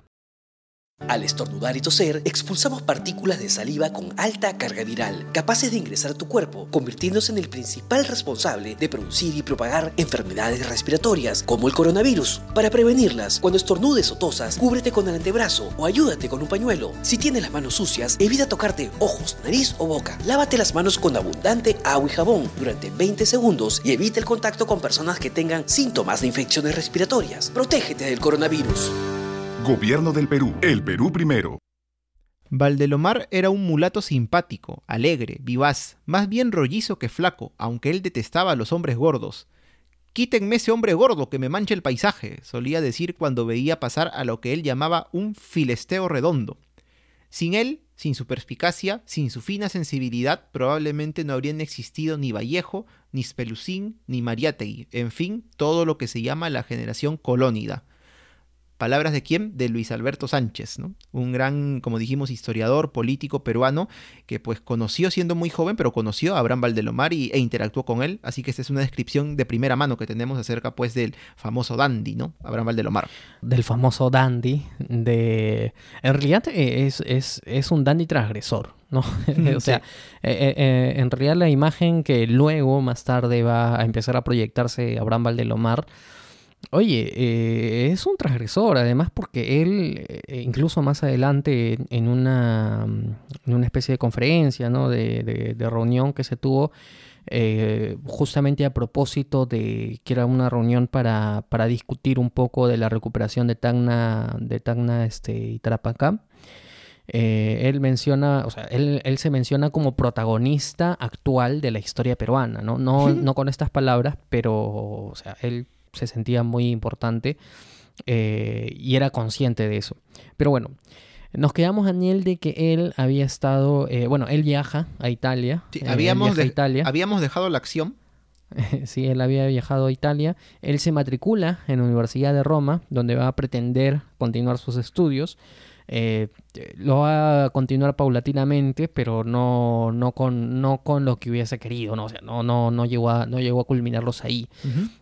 Al estornudar y toser, expulsamos partículas de saliva con alta carga viral, capaces de ingresar a tu cuerpo, convirtiéndose en el principal responsable de producir y propagar enfermedades respiratorias, como el coronavirus. Para prevenirlas, cuando estornudes o tosas, cúbrete con el antebrazo o ayúdate con un pañuelo. Si tienes las manos sucias, evita tocarte ojos, nariz o boca. Lávate las manos con abundante agua y jabón durante 20 segundos y evita el contacto con personas que tengan síntomas de infecciones respiratorias. Protégete del coronavirus. Gobierno del Perú. El Perú primero. Valdelomar era un mulato simpático, alegre, vivaz, más bien rollizo que flaco, aunque él detestaba a los hombres gordos. Quítenme ese hombre gordo que me mancha el paisaje, solía decir cuando veía pasar a lo que él llamaba un filesteo redondo. Sin él, sin su perspicacia, sin su fina sensibilidad, probablemente no habrían existido ni Vallejo, ni Spelucín, ni Mariátegui, en fin, todo lo que se llama la generación colónida. Palabras de quién? De Luis Alberto Sánchez, ¿no? Un gran, como dijimos, historiador, político peruano, que pues conoció siendo muy joven, pero conoció a Abraham Valdelomar y, e interactuó con él. Así que esta es una descripción de primera mano que tenemos acerca pues del famoso dandy, ¿no? Abraham Valdelomar. Del famoso dandy, de... En realidad es, es, un dandy transgresor, ¿no? o sea, eh, eh, en realidad la imagen que luego, más tarde, va a empezar a proyectarse Abraham Valdelomar Oye, eh, es un transgresor, además porque él, eh, incluso más adelante, en una, en una especie de conferencia, ¿no? de, reunión que se tuvo, eh, justamente a propósito de que era una reunión para, discutir un poco de la recuperación de Tacna, de Tacna este, y Tarapacá. él menciona, o sea, él, él, se menciona como protagonista actual de la historia peruana, ¿no? No, no con estas palabras, pero, o sea, él se sentía muy importante eh, y era consciente de eso. Pero bueno, nos quedamos, Daniel, de que él había estado, eh, bueno, él viaja a Italia. Sí, eh, habíamos, Italia. habíamos dejado la acción. sí, él había viajado a Italia. Él se matricula en la Universidad de Roma, donde va a pretender continuar sus estudios. Eh, lo va a continuar paulatinamente, pero no, no, con, no con lo que hubiese querido, ¿no? O sea, no, no, no, llegó, a, no llegó a culminarlos ahí.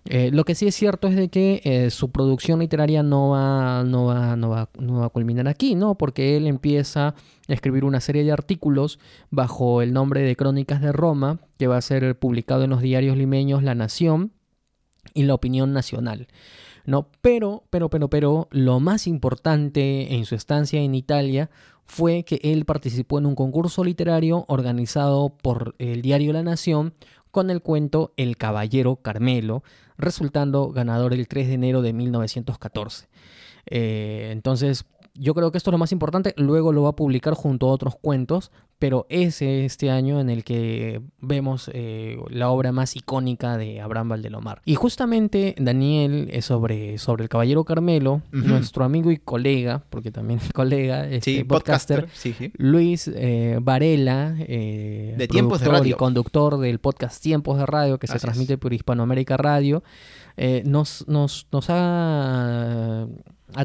Eh, lo que sí es cierto es de que eh, su producción literaria no va, no, va, no, va, no va a culminar aquí, ¿no? Porque él empieza a escribir una serie de artículos bajo el nombre de Crónicas de Roma, que va a ser publicado en los diarios limeños La Nación y La Opinión Nacional. ¿No? Pero, pero, pero, pero, lo más importante en su estancia en Italia fue que él participó en un concurso literario organizado por el diario La Nación con el cuento El Caballero Carmelo, resultando ganador el 3 de enero de 1914. Eh, entonces, yo creo que esto es lo más importante. Luego lo va a publicar junto a otros cuentos, pero ese este año en el que vemos eh, la obra más icónica de Abraham Valdelomar. Y justamente Daniel, es sobre, sobre el Caballero Carmelo, nuestro amigo y colega, porque también es colega, este podcaster, Luis eh, Varela, eh, de Tiempos de Radio. y conductor del podcast Tiempos de Radio, que se transmite por Hispanoamérica Radio, nos, nos, ha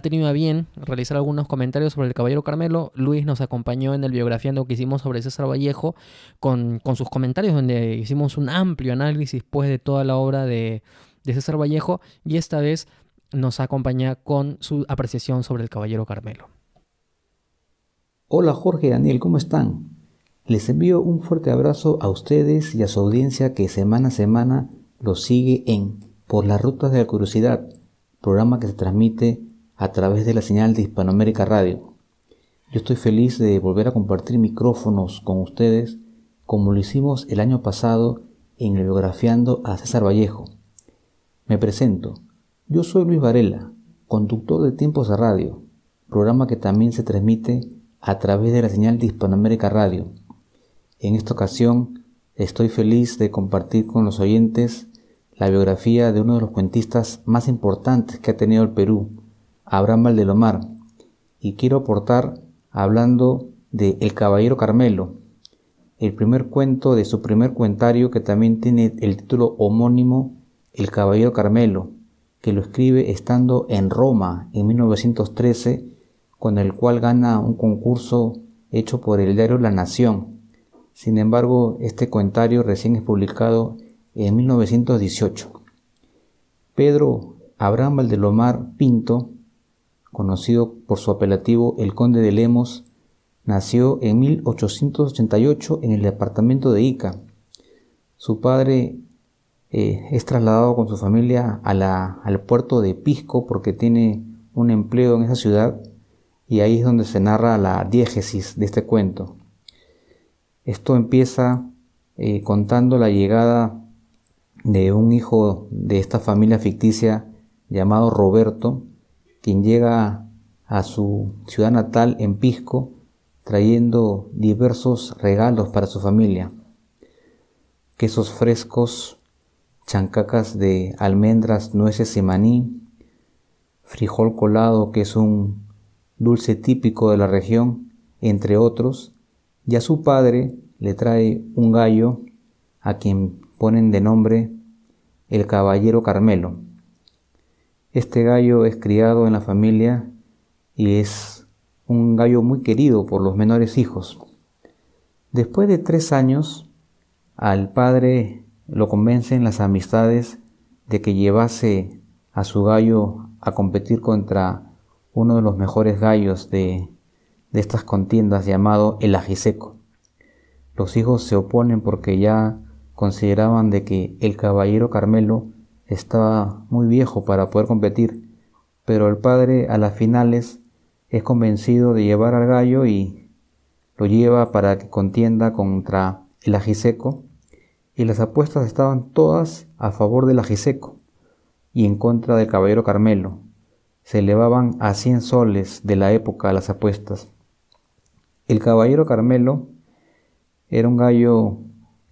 tenido a bien realizar algunos comentarios sobre el Caballero Carmelo. Luis nos acompañó en el biografiando que hicimos sobre César Vallejo con, sus comentarios, donde hicimos un amplio análisis pues, de toda la obra de, de César Vallejo y esta vez nos acompaña con su apreciación sobre el Caballero Carmelo. Hola Jorge y Daniel, ¿cómo están? Les envío un fuerte abrazo a ustedes y a su audiencia que semana a semana los sigue en Por las Rutas de la Curiosidad, programa que se transmite a través de la señal de Hispanoamérica Radio. yo estoy feliz de volver a compartir micrófonos con ustedes como lo hicimos el año pasado en el Biografiando a César Vallejo. Me presento. Yo soy Luis Varela, conductor de Tiempos de Radio, programa que también se transmite a través de la señal de Hispanoamérica Radio. En esta ocasión estoy feliz de compartir con los oyentes la biografía de uno de los cuentistas más importantes que ha tenido el Perú, Abraham Valdelomar, y quiero aportar hablando de El Caballero Carmelo, el primer cuento de su primer cuentario que también tiene el título homónimo El Caballero Carmelo, que lo escribe estando en Roma en 1913, con el cual gana un concurso hecho por el diario La Nación. Sin embargo, este cuentario recién es publicado en 1918. Pedro Abraham Valdelomar Pinto conocido por su apelativo el Conde de Lemos, nació en 1888 en el departamento de Ica. Su padre eh, es trasladado con su familia al puerto de Pisco porque tiene un empleo en esa ciudad y ahí es donde se narra la diégesis de este cuento. Esto empieza eh, contando la llegada de un hijo de esta familia ficticia llamado Roberto, quien llega a su ciudad natal en Pisco trayendo diversos regalos para su familia. Quesos frescos, chancacas de almendras, nueces y maní, frijol colado, que es un dulce típico de la región, entre otros, y a su padre le trae un gallo a quien ponen de nombre el caballero Carmelo. Este gallo es criado en la familia y es un gallo muy querido por los menores hijos. Después de tres años, al padre lo convencen las amistades de que llevase a su gallo a competir contra uno de los mejores gallos de, de estas contiendas llamado el ajiseco. Los hijos se oponen porque ya consideraban de que el caballero Carmelo estaba muy viejo para poder competir, pero el padre a las finales es convencido de llevar al gallo y lo lleva para que contienda contra el ajiseco y las apuestas estaban todas a favor del ajiseco y en contra del caballero Carmelo. Se elevaban a 100 soles de la época las apuestas. El caballero Carmelo era un gallo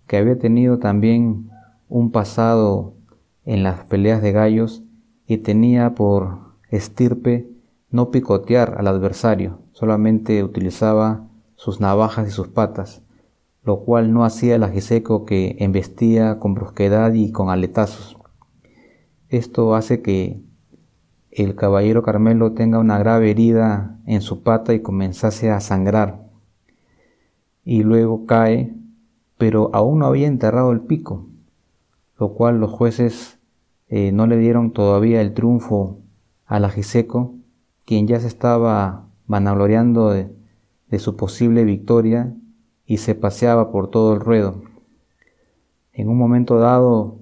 que había tenido también un pasado en las peleas de gallos y tenía por estirpe no picotear al adversario, solamente utilizaba sus navajas y sus patas, lo cual no hacía el ajiseco que embestía con brusquedad y con aletazos. Esto hace que el caballero Carmelo tenga una grave herida en su pata y comenzase a sangrar. Y luego cae, pero aún no había enterrado el pico, lo cual los jueces eh, no le dieron todavía el triunfo al Ajiseco, quien ya se estaba vanagloriando de, de su posible victoria y se paseaba por todo el ruedo. En un momento dado,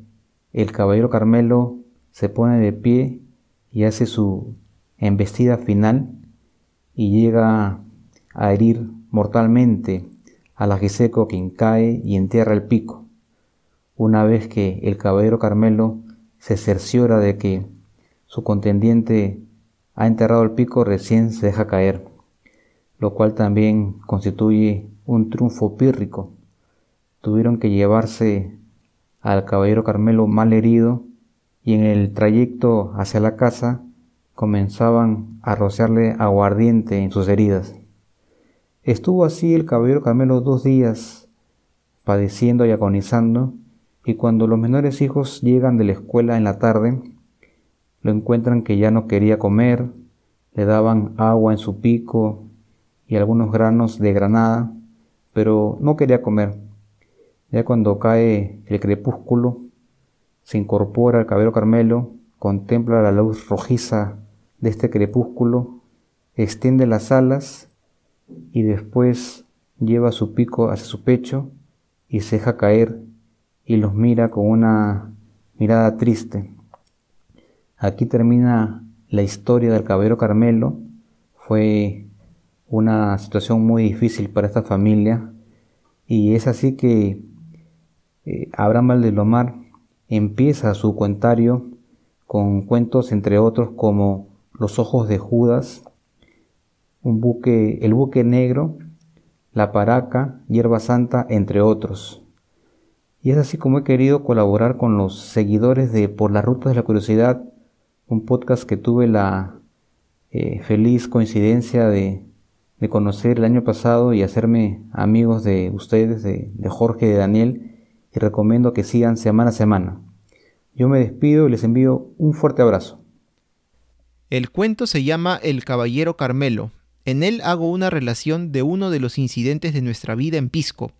el caballero Carmelo se pone de pie y hace su embestida final y llega a herir mortalmente al ajiseco quien cae y entierra el pico. Una vez que el caballero Carmelo se cerciora de que su contendiente ha enterrado el pico, recién se deja caer, lo cual también constituye un triunfo pírrico. Tuvieron que llevarse al caballero Carmelo mal herido y en el trayecto hacia la casa comenzaban a rociarle aguardiente en sus heridas. Estuvo así el caballero Carmelo dos días, padeciendo y agonizando, y cuando los menores hijos llegan de la escuela en la tarde, lo encuentran que ya no quería comer, le daban agua en su pico y algunos granos de granada, pero no quería comer. Ya cuando cae el crepúsculo, se incorpora al cabello Carmelo, contempla la luz rojiza de este crepúsculo, extiende las alas y después lleva su pico hacia su pecho y se deja caer y los mira con una mirada triste. Aquí termina la historia del caballero Carmelo. Fue una situación muy difícil para esta familia y es así que eh, Abraham Valdelomar empieza su cuentario con cuentos entre otros como Los ojos de Judas, un buque, El buque negro, La paraca, Hierba Santa, entre otros. Y es así como he querido colaborar con los seguidores de Por la Ruta de la Curiosidad, un podcast que tuve la eh, feliz coincidencia de, conocer el año pasado y hacerme amigos de ustedes, de, de Jorge de Daniel, y recomiendo que sigan semana a semana. Yo me despido y les envío un fuerte abrazo. El cuento se llama El Caballero Carmelo. En él hago una relación de uno de los incidentes de nuestra vida en Pisco.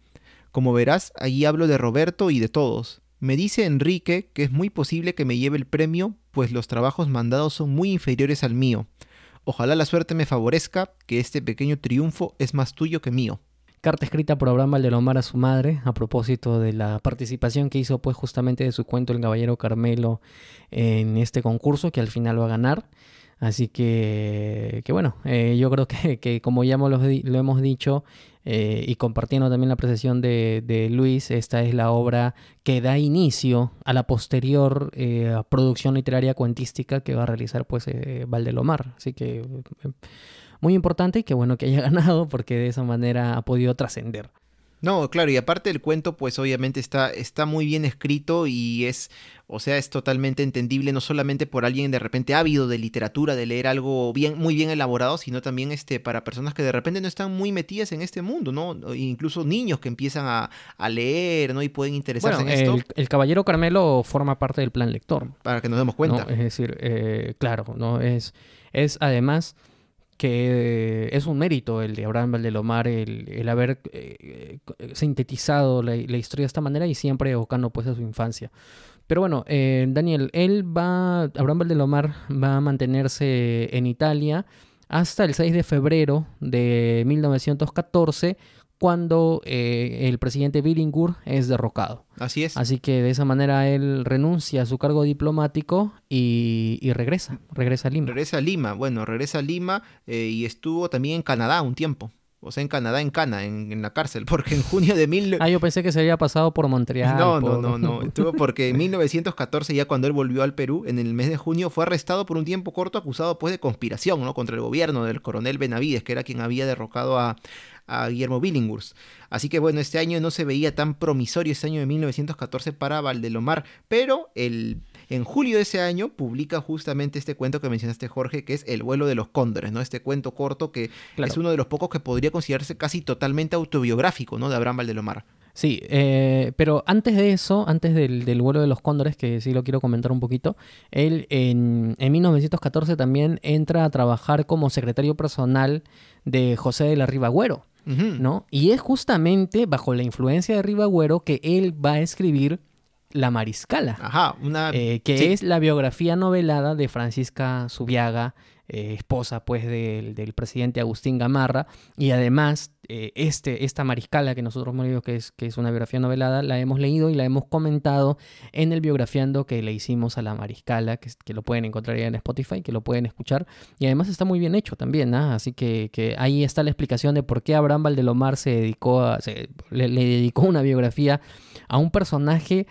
Como verás, allí hablo de Roberto y de todos. Me dice Enrique que es muy posible que me lleve el premio, pues los trabajos mandados son muy inferiores al mío. Ojalá la suerte me favorezca, que este pequeño triunfo es más tuyo que mío. Carta escrita por Abraham Valdelomar a su madre a propósito de la participación que hizo pues justamente de su cuento El Caballero Carmelo en este concurso que al final va a ganar. Así que, que bueno, eh, yo creo que, como ya lo, lo hemos dicho eh, y compartiendo también la apreciación de, Luis, esta es la obra que da inicio a la posterior eh, producción literaria cuentística que va a realizar pues Valdelomar. Así que muy importante y qué bueno que haya ganado porque de esa manera ha podido trascender. No, claro, y aparte el cuento, pues obviamente está, está muy bien escrito y es, o sea, es totalmente entendible, no solamente por alguien de repente ávido de literatura, de leer algo bien, muy bien elaborado, sino también este, para personas que de repente no están muy metidas en este mundo, ¿no? Incluso niños que empiezan a, leer, ¿no? Y pueden interesarse en esto. El, Caballero Carmelo forma parte del plan lector. Para que nos demos cuenta. Es decir, eh, claro, ¿no? Es, es además que es un mérito el de Abraham Valdelomar el, el haber eh, sintetizado la, historia de esta manera y siempre evocando pues a su infancia. Pero bueno, eh, Daniel, él va, Abraham Valdelomar va a mantenerse en Italia hasta el 6 de febrero de 1914 cuando eh, el presidente Billingur es derrocado. Así es. Así que de esa manera él renuncia a su cargo diplomático y, regresa, regresa a Lima. Regresa a Lima, bueno, regresa a Lima eh, y estuvo también en Canadá un tiempo. O sea, en Canadá, en Cana, en, la cárcel, porque en junio de mil... Ah, yo pensé que se había pasado por Montreal. No, no, no, no. Estuvo porque en 1914, ya cuando él volvió al Perú, en el mes de junio, fue arrestado por un tiempo corto, acusado pues de conspiración, ¿no? Contra el gobierno del coronel Benavides, que era quien había derrocado a, a Guillermo Billinghurst. Así que bueno, este año no se veía tan promisorio, este año de 1914 para Valdelomar, pero el, en julio de ese año publica justamente este cuento que mencionaste Jorge, que es El vuelo de los cóndores, ¿no? Este cuento corto que es uno de los pocos que podría considerarse casi totalmente autobiográfico, ¿no? De Abraham Valdelomar. Sí, eh, pero antes de eso, antes del, vuelo de los cóndores, que sí lo quiero comentar un poquito, él en, en 1914 también entra a trabajar como secretario personal de José de la Ribagüero. ¿No? Y es justamente bajo la influencia de Ribagüero que él va a escribir La Mariscala, Ajá, una... Eh, que es la biografía novelada de Francisca Subiaga, eh, esposa pues del, del, presidente Agustín Gamarra, y además eh, este, esta mariscala que nosotros hemos leído, que es, que es una biografía novelada, la hemos leído y la hemos comentado en el biografiando que le hicimos a la mariscala, que, que lo pueden encontrar ya en Spotify, que lo pueden escuchar, y además está muy bien hecho también, ¿ah? así que, que, ahí está la explicación de por qué Abraham Valdelomar se dedicó a, le, dedicó una biografía a un personaje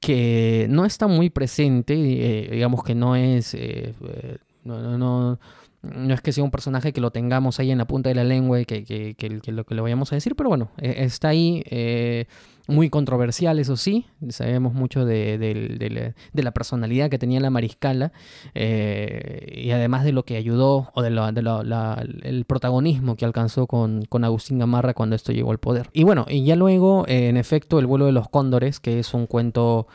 que no está muy presente, eh, digamos que no es no, no, no, no es que sea un personaje que lo tengamos ahí en la punta de la lengua y que, que, que, lo que le vayamos a decir, pero bueno, e, está ahí, eh, muy controversial, eso sí, sabemos mucho de, de, la personalidad que tenía la mariscala eh, y además de lo que ayudó o de protagonismo que alcanzó con, con, Agustín Gamarra cuando esto llegó al poder. Y bueno, y ya luego, eh, en efecto, El vuelo de los cóndores, que es un cuento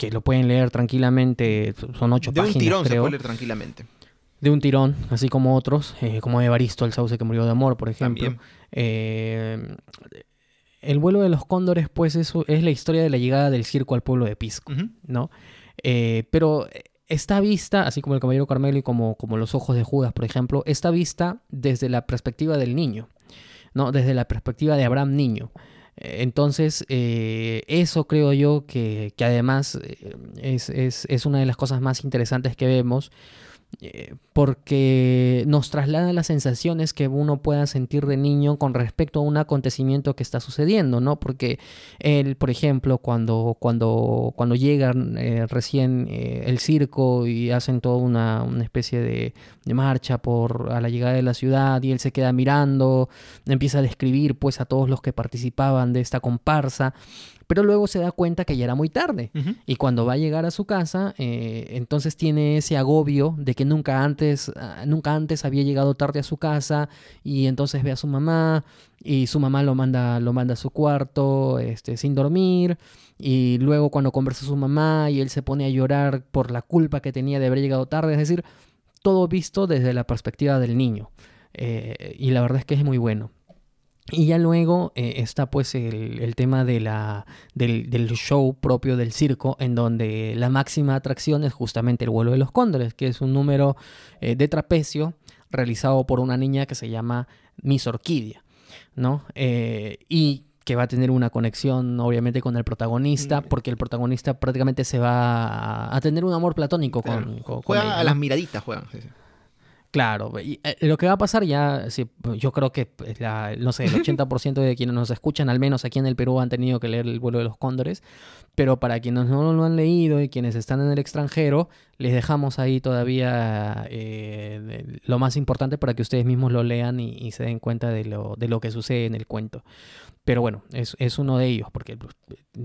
que lo pueden leer tranquilamente, son ocho páginas. De un tirón se puede leer tranquilamente. De un tirón, así como otros, eh, como Evaristo, el sauce que murió de amor, por ejemplo. Eh, el vuelo de los cóndores, pues, es, es, la historia de la llegada del circo al pueblo de Pisco, ¿no? Eh, pero está vista, así como el Caballero Carmelo y como, como los ojos de Judas, por ejemplo, está vista desde la perspectiva del niño, ¿no? Desde la perspectiva de Abraham niño. Entonces, eh, eso creo yo que, además eh, es, una de las cosas más interesantes que vemos, eh, porque nos traslada las sensaciones que uno pueda sentir de niño con respecto a un acontecimiento que está sucediendo, ¿no? Porque él, por ejemplo, cuando, cuando, cuando llegan eh, recién eh, el circo y hacen toda una, especie de, de, marcha por a la llegada de la ciudad y él se queda mirando, empieza a describir pues a todos los que participaban de esta comparsa pero luego se da cuenta que ya era muy tarde. Y cuando va a llegar a su casa, eh, entonces tiene ese agobio de que nunca antes, ah, nunca antes había llegado tarde a su casa y entonces ve a su mamá y su mamá lo manda, lo manda a su cuarto este, sin dormir. Y luego cuando conversa su mamá y él se pone a llorar por la culpa que tenía de haber llegado tarde, es decir, todo visto desde la perspectiva del niño. Eh, y la verdad es que es muy bueno. Y ya luego eh, está pues el, tema de la, del, show propio del circo, en donde la máxima atracción es justamente el vuelo de los cóndores, que es un número eh, de trapecio realizado por una niña que se llama Miss Orquídea, ¿no? Eh, y que va a tener una conexión obviamente con el protagonista, mm. porque el protagonista prácticamente se va a, tener un amor platónico con, Juegan a las miraditas, juegan. Claro, y, eh, lo que va a pasar ya, yo creo que pues, no sé, el 80% de quienes nos escuchan, al menos aquí en el Perú, han tenido que leer el vuelo de los cóndores, pero para quienes no lo han leído y quienes están en el extranjero, les dejamos ahí todavía eh, lo más importante para que ustedes mismos lo lean y, se den cuenta de lo, de lo que sucede en el cuento. Pero bueno, es, es uno de ellos, porque pues,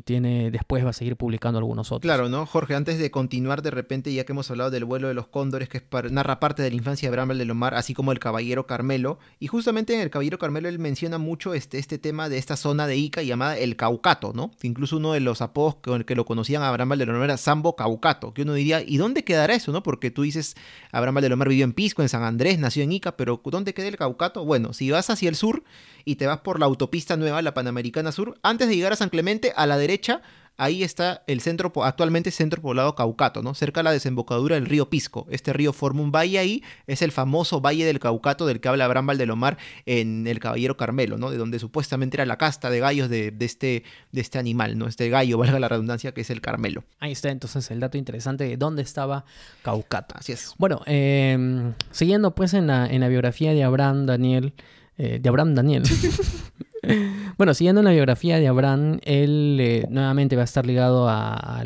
tiene después va a seguir publicando algunos otros. Claro, ¿no? Jorge, antes de continuar de repente, ya que hemos hablado del vuelo de los cóndores, que narra parte de la infancia de Bramble de Lomar, así como el Caballero Carmelo, y justamente en el Caballero Carmelo él menciona mucho este, este tema de esta zona de Ica llamada el Caucato, ¿no? Incluso uno de los apodos que lo conocían a Abraham Lomar era Sambo Caucato, que uno diría, ¿y dónde quedará eso, no? Porque tú dices, Abraham Lomar vivió en Pisco, en San Andrés, nació en Ica, pero ¿dónde queda el Caucato? Bueno, si vas hacia el sur y te vas por la autopista nueva, la Panamericana Sur, antes de llegar a San Clemente, a la derecha, ahí está el centro, actualmente centro poblado Caucato, ¿no? Cerca de la desembocadura del río Pisco. Este río forma un valle ahí, es el famoso Valle del Caucato del que habla Abraham Valdelomar en El Caballero Carmelo, ¿no? De donde supuestamente era la casta de gallos de, este, de este animal, ¿no? Este gallo, valga la redundancia, que es el Carmelo. Ahí está entonces el dato interesante de dónde estaba Caucato. Así es. Bueno, em, siguiendo pues en la, en la biografía de Abraham Daniel, eh, de Abraham Daniel. bueno, siguiendo la biografía de Abraham, él eh, nuevamente va a estar ligado a,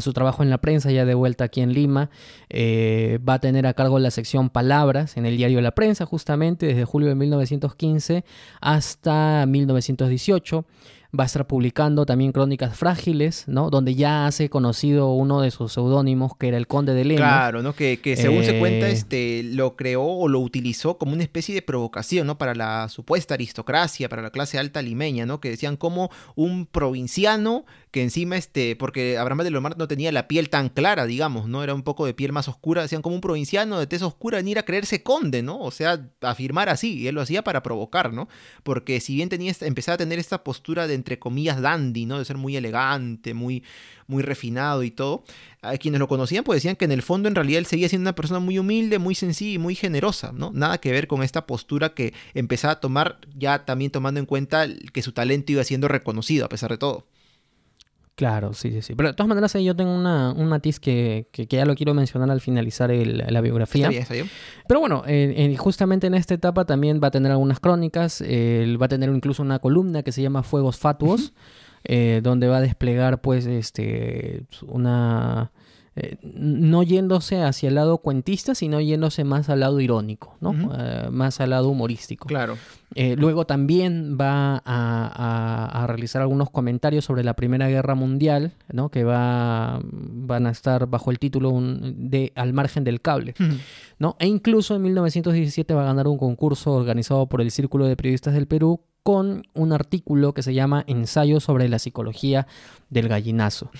su trabajo en la prensa, ya de vuelta aquí en Lima. Eh, va a tener a cargo la sección Palabras en el diario La Prensa, justamente desde julio de 1915 hasta 1918 va a estar publicando también Crónicas Frágiles, ¿no? Donde ya hace conocido uno de sus seudónimos, que era el Conde de Lemos. Claro, ¿no? Que, según se cuenta, eh, este, lo creó o lo utilizó como una especie de provocación, ¿no? Para la supuesta aristocracia, para la clase alta limeña, ¿no? Que decían como un provinciano que encima, este, porque Abraham de Lomar no tenía la piel tan clara, digamos, ¿no? Era un poco de piel más oscura, decían como un provinciano de tez oscura venir a creerse conde, ¿no? O sea, afirmar así, y él lo hacía para provocar, ¿no? Porque si bien tenía empezaba a tener esta postura de entre comillas dandy, ¿no? De ser muy elegante, muy, muy refinado y todo. A quienes lo conocían pues decían que en el fondo en realidad él seguía siendo una persona muy humilde, muy sencilla y muy generosa, ¿no? Nada que ver con esta postura que empezaba a tomar ya también tomando en cuenta que su talento iba siendo reconocido a pesar de todo. Claro, sí, sí, sí. Pero de todas maneras yo tengo un matiz que, ya lo quiero mencionar al finalizar la biografía. Está bien, está bien. Pero bueno, justamente en esta etapa también va a tener algunas crónicas, va a tener incluso una columna que se llama Fuegos Fatuos, eh, donde va a desplegar pues este una eh, no yéndose hacia el lado cuentista, sino yéndose más al lado irónico, ¿no? Eh, más al lado humorístico. Claro. Eh, luego también va a, realizar algunos comentarios sobre la Primera Guerra Mundial, ¿no? Que va, van a estar bajo el título de Al margen del cable, ¿no? E incluso en 1917 va a ganar un concurso organizado por el Círculo de Periodistas del Perú con un artículo que se llama Ensayo sobre la psicología del gallinazo.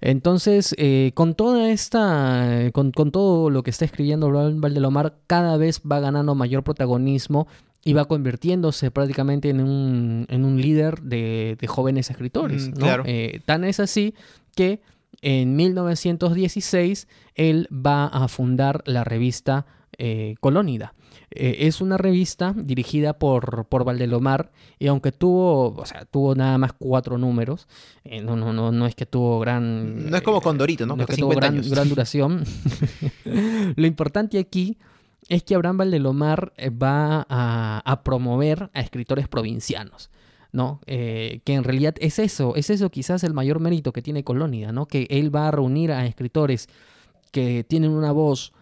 Entonces, eh, con toda esta, con, todo lo que está escribiendo Valdelomar, cada vez va ganando mayor protagonismo y va convirtiéndose prácticamente en un, en un líder de, jóvenes escritores. Eh, tan es así que en 1916 él va a fundar la revista eh, Colónida. Eh, es una revista dirigida por, por Valdelomar y aunque tuvo, o sea, tuvo nada más cuatro números, eh, no, no, no, no es que tuvo gran... No es como Condorito, ¿no? no es que tuvo gran, gran duración. Lo importante aquí es que Abraham Valdelomar va a, a promover a escritores provincianos. ¿no? Eh, que en realidad es eso, es eso quizás el mayor mérito que tiene Colónida, ¿no? Que él va a reunir a escritores que tienen una voz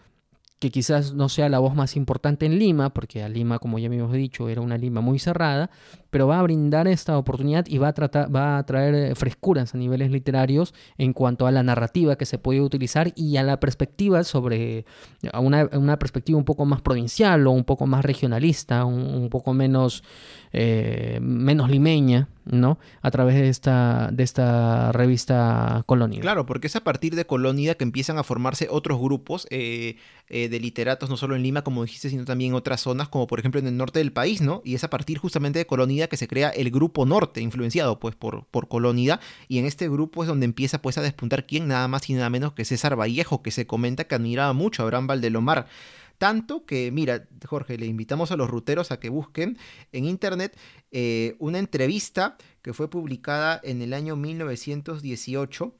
que quizás no sea la voz más importante en Lima, porque a Lima, como ya hemos dicho, era una Lima muy cerrada, pero va a brindar esta oportunidad y va a, tratar, va a traer eh, frescuras a niveles literarios en cuanto a la narrativa que se puede utilizar y a la perspectiva sobre, a una, una perspectiva un poco más provincial o un poco más regionalista, un, un poco menos, eh, menos limeña, ¿no? A través de esta, de esta revista Colonia. Claro, porque es a partir de Colonia que empiezan a formarse otros grupos eh, eh, de literatos, no solo en Lima, como dijiste, sino también en otras zonas, como por ejemplo en el norte del país, ¿no? Y es a partir justamente de Colonia que se crea el Grupo Norte, influenciado pues por, por Colonia, y en este grupo es donde empieza pues a despuntar quién, nada más y nada menos que César Vallejo, que se comenta que admiraba mucho a Abraham Valdelomar. Tanto que, mira, Jorge, le invitamos a los ruteros a que busquen en internet eh, una entrevista que fue publicada en el año 1918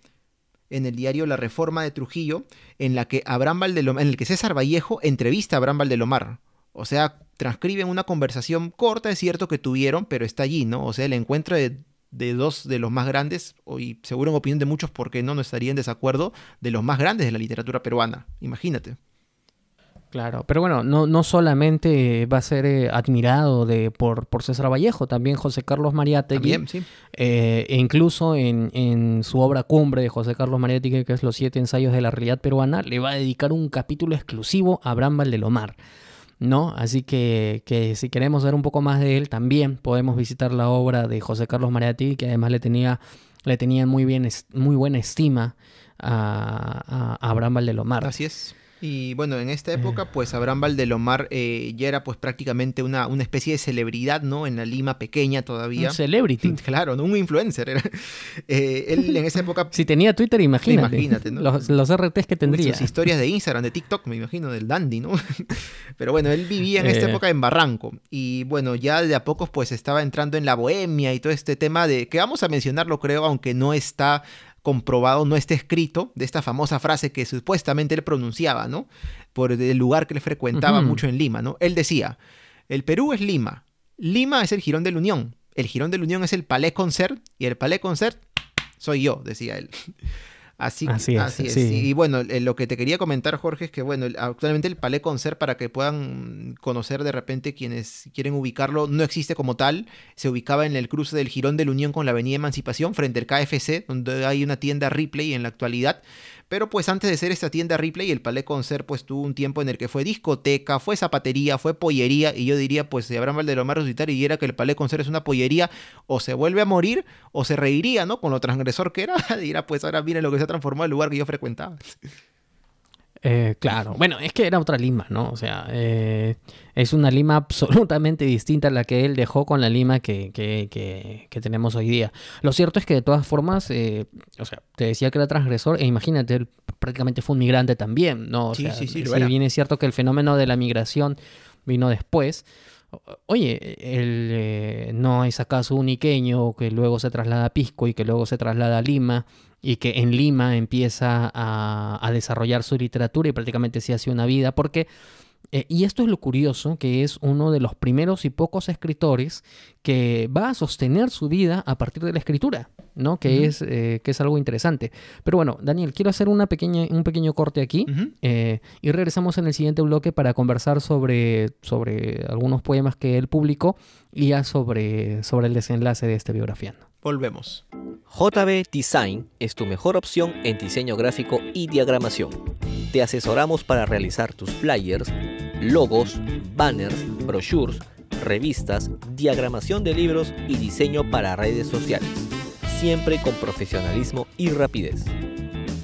en el diario La Reforma de Trujillo, en la que Abraham Valdelomar, en el que César Vallejo entrevista a Abraham Valdelomar. O sea, transcriben una conversación corta, es cierto que tuvieron, pero está allí, ¿no? O sea, el encuentro de, de dos de los más grandes, y seguro en opinión de muchos, porque no, no estaría en desacuerdo, de los más grandes de la literatura peruana. Imagínate. Claro, pero bueno, no, no solamente va a ser eh, admirado de, por, por César Vallejo, también José Carlos Mariátegui. También, sí. eh, e incluso en, en, su obra cumbre de José Carlos Mariátegui, que es Los siete ensayos de la realidad peruana, le va a dedicar un capítulo exclusivo a Abraham Valdelomar. ¿no? Así que, que, si queremos ver un poco más de él, también podemos visitar la obra de José Carlos Mariátegui, que además le tenía, le tenía muy, bien, muy buena estima a, a Abraham Valdelomar. Así es. Y bueno, en esta época, pues Abraham Valdelomar eh, ya era pues prácticamente una, una, especie de celebridad, ¿no? En la Lima pequeña todavía. Un celebrity. Claro, ¿no? Un influencer. Era. Eh, él en esa época... si tenía Twitter, imagínate. Imagínate, ¿no? Los, los RTs que tendría. Sus historias de Instagram, de TikTok, me imagino, del dandy, ¿no? Pero bueno, él vivía en esta eh... época en Barranco. Y bueno, ya de a pocos pues estaba entrando en la bohemia y todo este tema de... Que vamos a mencionarlo, creo, aunque no está comprobado, no está escrito, de esta famosa frase que supuestamente él pronunciaba, ¿no? Por el lugar que le frecuentaba uh -huh. mucho en Lima, ¿no? Él decía, el Perú es Lima, Lima es el Girón de la Unión, el Girón de la Unión es el Palais Concert y el Palais Concert soy yo, decía él. Así, así es. Así es. Sí. Y bueno, eh, lo que te quería comentar, Jorge, es que bueno, actualmente el Palais Concert, para que puedan conocer de repente quienes quieren ubicarlo, no existe como tal. Se ubicaba en el cruce del Girón de la Unión con la Avenida Emancipación, frente al KFC, donde hay una tienda Ripley en la actualidad. Pero pues antes de ser esta tienda Ripley, el Palais Concert pues tuvo un tiempo en el que fue discoteca, fue zapatería, fue pollería, y yo diría pues si Abraham Valdelomar resucitar y diera que el Palais Concert es una pollería, o se vuelve a morir, o se reiría, ¿no? Con lo transgresor que era, dirá pues ahora miren lo que se ha transformado el lugar que yo frecuentaba. Eh, claro, bueno, es que era otra Lima, ¿no? O sea, eh, es una Lima absolutamente distinta a la que él dejó con la Lima que, que, que, que tenemos hoy día. Lo cierto es que de todas formas, eh, o sea, te decía que era transgresor, e imagínate, él prácticamente fue un migrante también, ¿no? O sí, sea, sí, sí, si bien es cierto que el fenómeno de la migración vino después, Oye, él eh, no es acaso un iqueño que luego se traslada a Pisco y que luego se traslada a Lima y que en Lima empieza a, a desarrollar su literatura y prácticamente se hace una vida, porque eh, y esto es lo curioso, que es uno de los primeros y pocos escritores que va a sostener su vida a partir de la escritura, ¿no? Que, uh -huh. es, eh, que es algo interesante. Pero bueno, Daniel, quiero hacer una pequeña, un pequeño corte aquí uh -huh. eh, y regresamos en el siguiente bloque para conversar sobre, sobre algunos poemas que él publicó y ya sobre, sobre el desenlace de este biografiando. Volvemos. JB Design es tu mejor opción en diseño gráfico y diagramación. Te asesoramos para realizar tus flyers, logos, banners, brochures, revistas, diagramación de libros y diseño para redes sociales, siempre con profesionalismo y rapidez.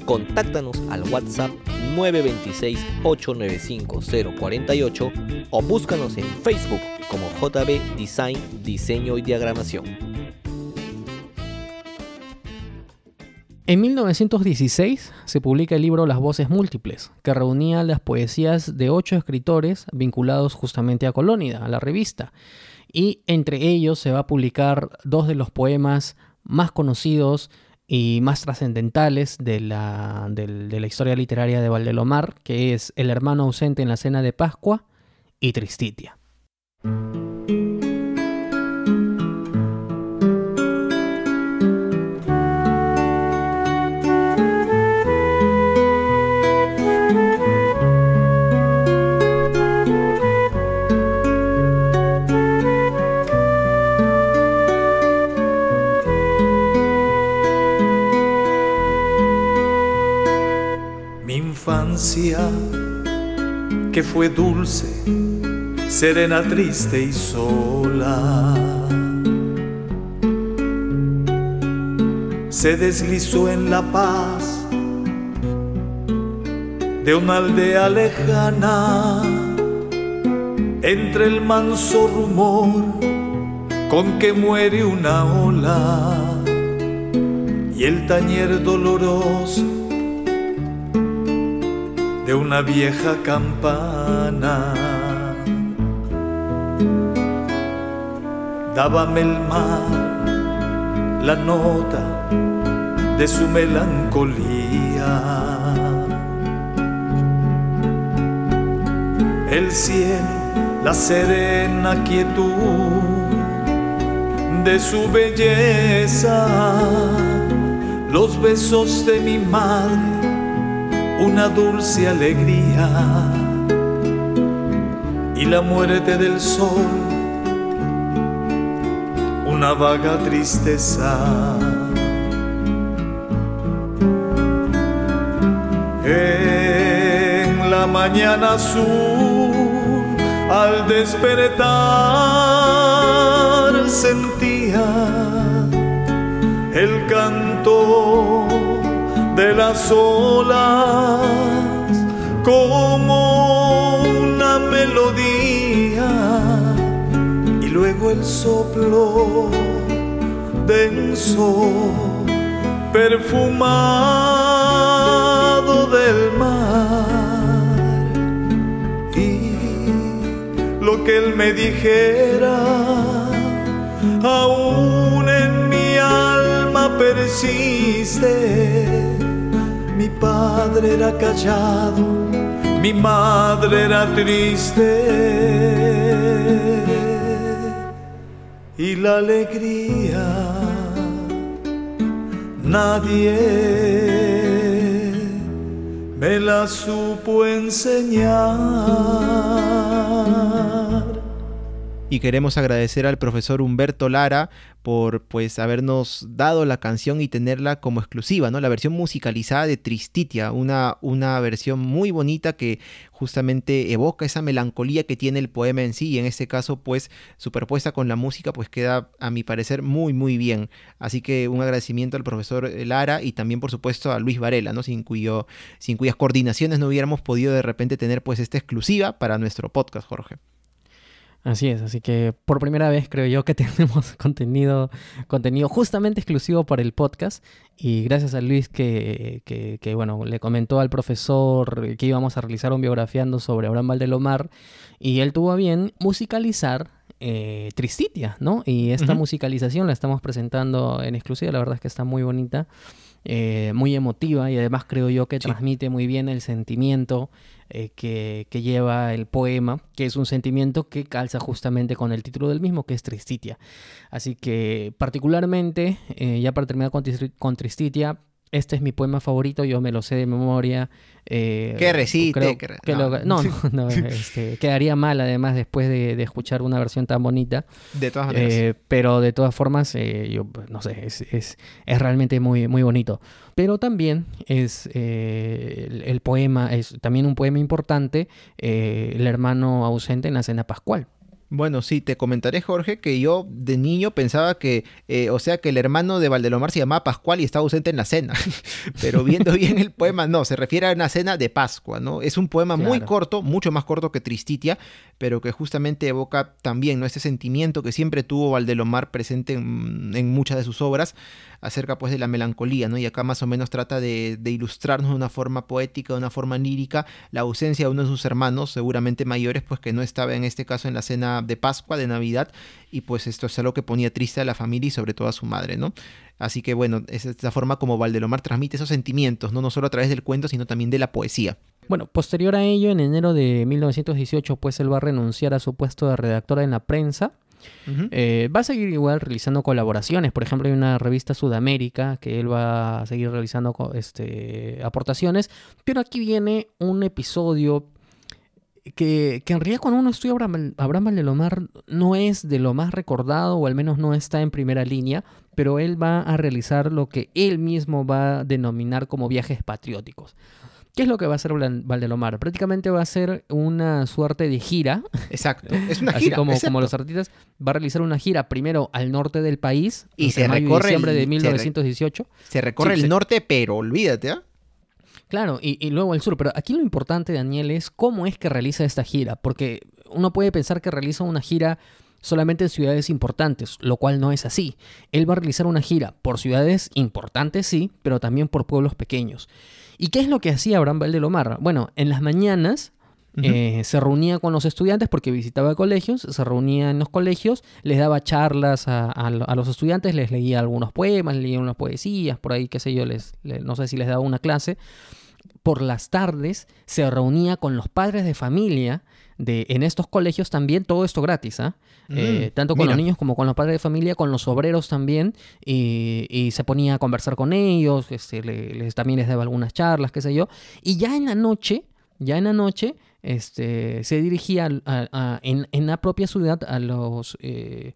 Contáctanos al WhatsApp 926-895-048 o búscanos en Facebook como JB Design Diseño y Diagramación. En 1916 se publica el libro Las Voces Múltiples, que reunía las poesías de ocho escritores vinculados justamente a Colónida, a la revista. Y entre ellos se va a publicar dos de los poemas más conocidos y más trascendentales de la, de la historia literaria de Valdelomar, que es El hermano ausente en la cena de Pascua y Tristitia. Que fue dulce, serena, triste y sola. Se deslizó en la paz de una aldea lejana, entre el manso rumor con que muere una ola y el tañer doloroso de una vieja campana. Dábame el mar la nota de su melancolía. El cielo, la serena quietud de su belleza, los besos de mi madre una dulce alegría y la muerte del sol, una vaga tristeza. En la mañana azul, al despertar, sentía el canto de las olas como una melodía. Y luego el soplo denso perfumado del mar. Y lo que él me dijera aún en mi alma persiste padre era callado, mi madre era triste. Y la alegría nadie me la supo enseñar y queremos agradecer al profesor Humberto Lara por pues habernos dado la canción y tenerla como exclusiva, ¿no? La versión musicalizada de Tristitia, una, una versión muy bonita que justamente evoca esa melancolía que tiene el poema en sí y en este caso pues superpuesta con la música pues queda a mi parecer muy muy bien. Así que un agradecimiento al profesor Lara y también por supuesto a Luis Varela, ¿no? Sin, cuyo, sin cuyas coordinaciones no hubiéramos podido de repente tener pues esta exclusiva para nuestro podcast, Jorge. Así es, así que por primera vez creo yo que tenemos contenido, contenido justamente exclusivo para el podcast y gracias a Luis que, que, bueno, le comentó al profesor que íbamos a realizar un biografiando sobre Abraham Valdelomar y él tuvo a bien musicalizar eh, Tristitia, ¿no? Y esta musicalización la estamos presentando en exclusiva, la verdad es que está muy bonita. Eh, muy emotiva y además creo yo que transmite muy bien el sentimiento eh, que, lleva el poema, que es un sentimiento que calza justamente con el título del mismo, que es Tristitia. Así que particularmente, eh, ya para terminar con Tristitia, este es mi poema favorito, yo me lo sé de memoria. Eh, que recite. no. no, este, quedaría mal además después de, escuchar una versión tan bonita. De todas maneras. Eh, pero de todas formas, eh, yo no sé, es, es, es, realmente muy, muy bonito. Pero también es el, el, poema, es también un poema importante, El hermano ausente en la cena pascual. Bueno, sí, te comentaré, Jorge, que yo de niño pensaba que, eh, o sea, que el hermano de Valdelomar se llamaba Pascual y estaba ausente en la cena. Pero viendo bien el poema, no, se refiere a una cena de Pascua, ¿no? Es un poema muy corto, mucho más corto que Tristitia, pero que justamente evoca también ¿no? ese sentimiento que siempre tuvo Valdelomar presente en, muchas de sus obras acerca pues de la melancolía, ¿no? Y acá más o menos trata de, ilustrarnos de una forma poética, de una forma lírica, la ausencia de uno de sus hermanos, seguramente mayores, pues que no estaba en este caso en la cena de Pascua, de Navidad, y pues esto es algo que ponía triste a la familia y sobre todo a su madre, ¿no? Así que bueno, es esta forma como Valdelomar transmite esos sentimientos, ¿no? no solo a través del cuento, sino también de la poesía. Bueno, posterior a ello, en enero de 1918, pues él va a renunciar a su puesto de redactor en la prensa. Eh, va a seguir igual realizando colaboraciones. Por ejemplo, hay una revista Sudamérica que él va a seguir realizando este, aportaciones. Pero aquí viene un episodio que, en realidad cuando uno estudia Abraham, Abraham Valdelomar no es de lo más recordado o al menos no está en primera línea, pero él va a realizar lo que él mismo va a denominar como viajes patrióticos. ¿Qué es lo que va a hacer Valdelomar? Prácticamente va a ser una suerte de gira. Exacto. Es una gira. Así como, como los artistas, va a realizar una gira primero al norte del país. Y se recorre. En diciembre de 1918. Se, recorre el norte, pero olvídate, ¿ah? Claro, y, luego el sur. Pero aquí lo importante, Daniel, es cómo es que realiza esta gira. Porque uno puede pensar que realiza una gira solamente en ciudades importantes, lo cual no es así. Él va a realizar una gira por ciudades importantes, sí, pero también por pueblos pequeños. ¿Y qué es lo que hacía Abraham Valdelomar? Bueno, en las mañanas eh, se reunía con los estudiantes porque visitaba colegios, se reunía en los colegios, les daba charlas a, los estudiantes, les leía algunos poemas, leía unas poesías, por ahí, qué sé yo, les, no sé si les daba una clase por las tardes se reunía con los padres de familia de, en estos colegios también, todo esto gratis, ¿ah? mm, eh, tanto con los niños como con los padres de familia, con los obreros también, y, se ponía a conversar con ellos, este, les, también les daba algunas charlas, qué sé yo, y ya en la noche, ya en la noche, este, se dirigía en, en, la propia ciudad a los... Eh,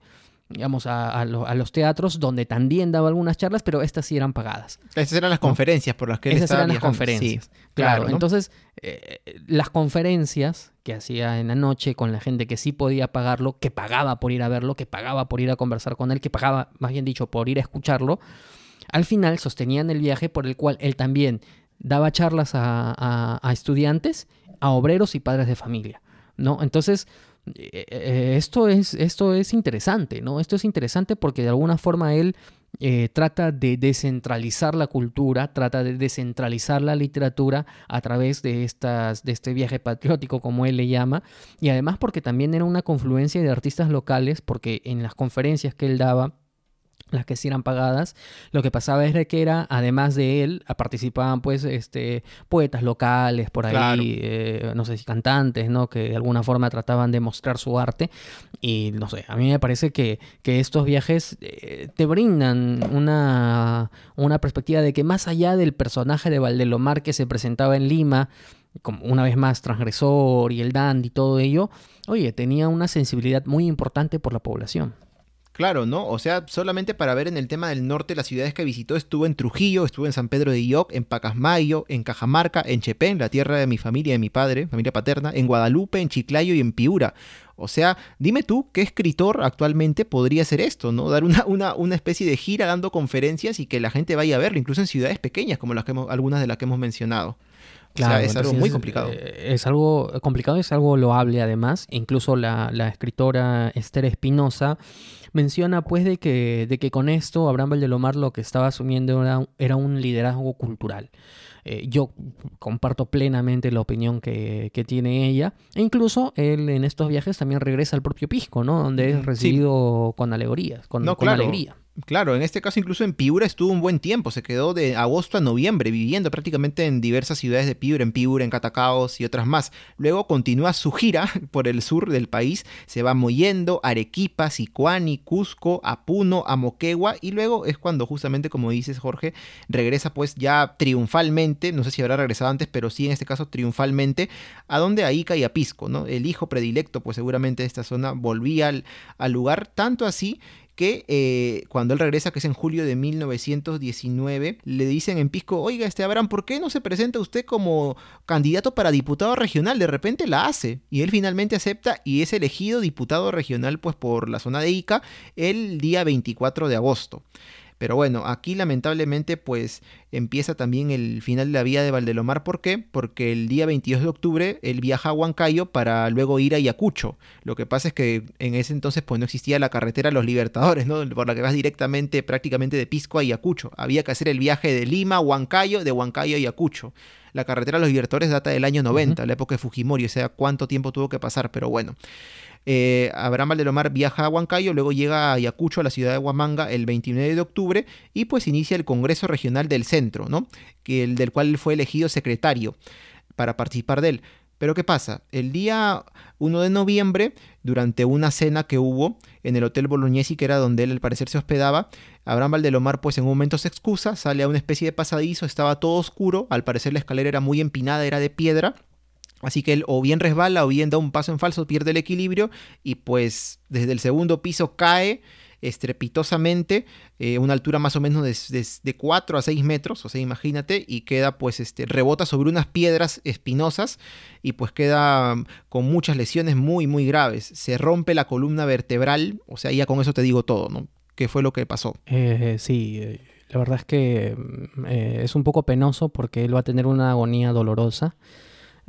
digamos, a, los teatros donde también daba algunas charlas, pero estas sí eran pagadas. Esas eran las conferencias por las que él Esas eran las conferencias. claro, entonces eh, las conferencias que hacía en la noche con la gente que sí podía pagarlo, que pagaba por ir a verlo, que pagaba por ir a conversar con él, que pagaba, más bien dicho, por ir a escucharlo, al final sostenían el viaje por el cual él también daba charlas a, a estudiantes, a obreros y padres de familia. ¿no? Entonces, esto, es, esto es interesante, ¿no? Esto es interesante porque de alguna forma él eh, trata de descentralizar la cultura, trata de descentralizar la literatura a través de, estas, de este viaje patriótico, como él le llama, y además porque también era una confluencia de artistas locales, porque en las conferencias que él daba, las que sí eran pagadas. Lo que pasaba es que era, además de él, participaban pues este, poetas locales por ahí, eh, no sé si cantantes, ¿no? Que de alguna forma trataban de mostrar su arte. Y no sé, a mí me parece que, que estos viajes eh, te brindan una, una perspectiva de que más allá del personaje de Valdelomar que se presentaba en Lima, como una vez más transgresor y el dandy y todo ello, oye, tenía una sensibilidad muy importante por la población. Claro, ¿no? O sea, solamente para ver en el tema del norte las ciudades que visitó, estuvo en Trujillo, estuvo en San Pedro de Ioc, en Pacasmayo, en Cajamarca, en Chepén, la tierra de mi familia, de mi padre, familia paterna, en Guadalupe, en Chiclayo y en Piura. O sea, dime tú, ¿qué escritor actualmente podría hacer esto, no? Dar una, una, una especie de gira dando conferencias y que la gente vaya a verlo, incluso en ciudades pequeñas como las que algunas de las que hemos mencionado. Claro, es algo muy complicado. Eh, es, algo complicado, es algo loable además. Incluso la, la escritora Esther Espinosa menciona pues de que, de que con esto Abraham Valdelomar lo que estaba asumiendo era, un liderazgo cultural. Eh, yo comparto plenamente la opinión que, tiene ella. E incluso él en estos viajes también regresa al propio Pisco, ¿no? Donde es recibido con alegorías, con, con alegría. Claro, en este caso incluso en Piura estuvo un buen tiempo, se quedó de agosto a noviembre viviendo prácticamente en diversas ciudades de Piura, en Piura, en Catacaos y otras más. Luego continúa su gira por el sur del país, se va moyendo Arequipa, Sicuani, Cusco, Apuno, Amoquegua y luego es cuando justamente como dices Jorge, regresa pues ya triunfalmente, no sé si habrá regresado antes, pero sí en este caso triunfalmente, a donde a y a Pisco, ¿no? El hijo predilecto pues seguramente de esta zona volvía al lugar, tanto así que eh, cuando él regresa, que es en julio de 1919, le dicen en Pisco, oiga, este Abraham, ¿por qué no se presenta usted como candidato para diputado regional? De repente la hace. Y él finalmente acepta y es elegido diputado regional pues por la zona de Ica el día 24 de agosto. Pero bueno, aquí lamentablemente pues empieza también el final de la vida de Valdelomar. ¿Por qué? Porque el día 22 de octubre él viaja a Huancayo para luego ir a Ayacucho. Lo que pasa es que en ese entonces pues no existía la carretera Los Libertadores, ¿no? Por la que vas directamente prácticamente de Pisco a Ayacucho. Había que hacer el viaje de Lima a Huancayo, de Huancayo a Ayacucho. La carretera Los Libertadores data del año 90, la época de Fujimori, o sea, cuánto tiempo tuvo que pasar, pero bueno. Eh, Abraham Valdelomar viaja a Huancayo, luego llega a Ayacucho, a la ciudad de Huamanga, el 29 de octubre, y pues inicia el Congreso Regional del Centro, ¿no? Que el, del cual fue elegido secretario para participar de él. Pero ¿qué pasa? El día 1 de noviembre, durante una cena que hubo en el Hotel Bolognesi, que era donde él al parecer se hospedaba, Abraham Valdelomar pues en un momento se excusa, sale a una especie de pasadizo, estaba todo oscuro, al parecer la escalera era muy empinada, era de piedra, Así que él o bien resbala o bien da un paso en falso, pierde el equilibrio y pues desde el segundo piso cae estrepitosamente, eh, una altura más o menos de, de, 4 a 6 metros, o sea, imagínate, y queda pues este, rebota sobre unas piedras espinosas y pues queda mm, con muchas lesiones muy, muy graves. Se rompe la columna vertebral, o sea, ya con eso te digo todo, ¿no? ¿Qué fue lo que pasó? Eh, sí, eh, la verdad es que mm, es un poco penoso porque él va a tener una agonía dolorosa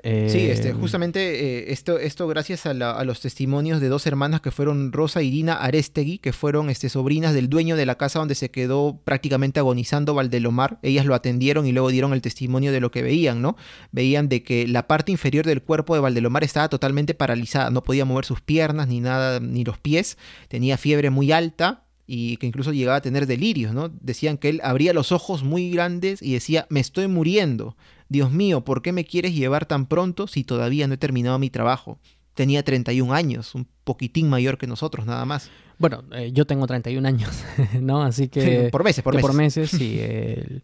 sí, este, em, justamente eh, esto, esto gracias a, los testimonios de dos hermanas que fueron Rosa y Dina Arestegui, que fueron este, sobrinas del dueño de la casa donde se quedó prácticamente agonizando Valdelomar. Ellas lo atendieron y luego dieron el testimonio de lo que veían, ¿no? Veían de que la parte inferior del cuerpo de Valdelomar estaba totalmente paralizada, no podía mover sus piernas ni nada, ni los pies, tenía fiebre muy alta, y que incluso llegaba a tener delirios, ¿no? Decían que él abría los ojos muy grandes y decía, me estoy muriendo. Dios mío, ¿por qué me quieres llevar tan pronto si todavía no he terminado mi trabajo? Tenía 31 años, un poquitín mayor que nosotros, nada más. Bueno, eh, yo tengo 31 años, ¿no? Así que... por meses, por meses. Por meses, sí. el,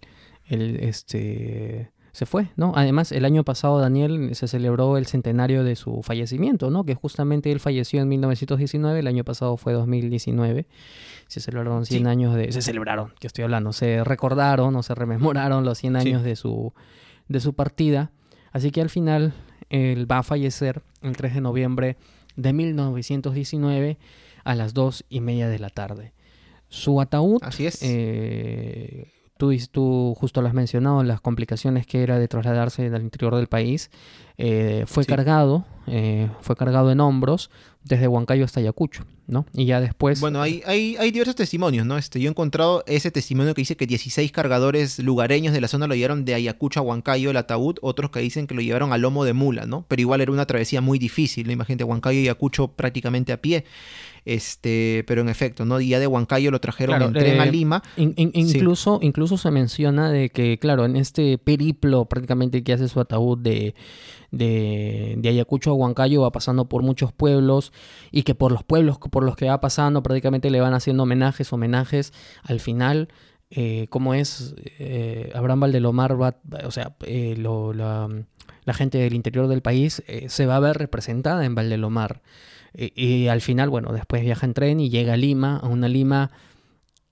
este, se fue, ¿no? Además, el año pasado, Daniel, se celebró el centenario de su fallecimiento, ¿no? Que justamente él falleció en 1919, el año pasado fue 2019. Se celebraron 100 años de... Se celebraron, que estoy hablando, se recordaron o se rememoraron los 100 años de su de su partida. Así que al final él va a fallecer el 3 de noviembre de 1919 a las 2 y media de la tarde. Su ataúd, Así es. Eh, tú, tú justo lo has mencionado, las complicaciones que era de trasladarse al interior del país, eh, fue cargado, eh, fue cargado en hombros desde Huancayo hasta Ayacucho, ¿no? Y ya después... Bueno, hay, hay, hay diversos testimonios, ¿no? Este, yo he encontrado ese testimonio que dice que 16 cargadores lugareños de la zona lo llevaron de Ayacucho a Huancayo el ataúd, otros que dicen que lo llevaron a lomo de mula, ¿no? Pero igual era una travesía muy difícil, ¿no? Imagínate, Huancayo y Ayacucho prácticamente a pie. Este, pero en efecto, ¿no? Día de Huancayo lo trajeron en tren a eh, Lima. incluso, incluso se menciona de que, claro, en este periplo prácticamente que hace su ataúd de, de, Ayacucho a Huancayo va pasando por muchos pueblos y que por los pueblos por los que va pasando prácticamente le van haciendo homenajes, homenajes. Al final, eh, como es eh, Abraham Valdelomar, va, o sea, la, la, gente del interior del país se va a ver representada en Valdelomar. Y, al final, bueno, después viaja en tren y llega a Lima, a una Lima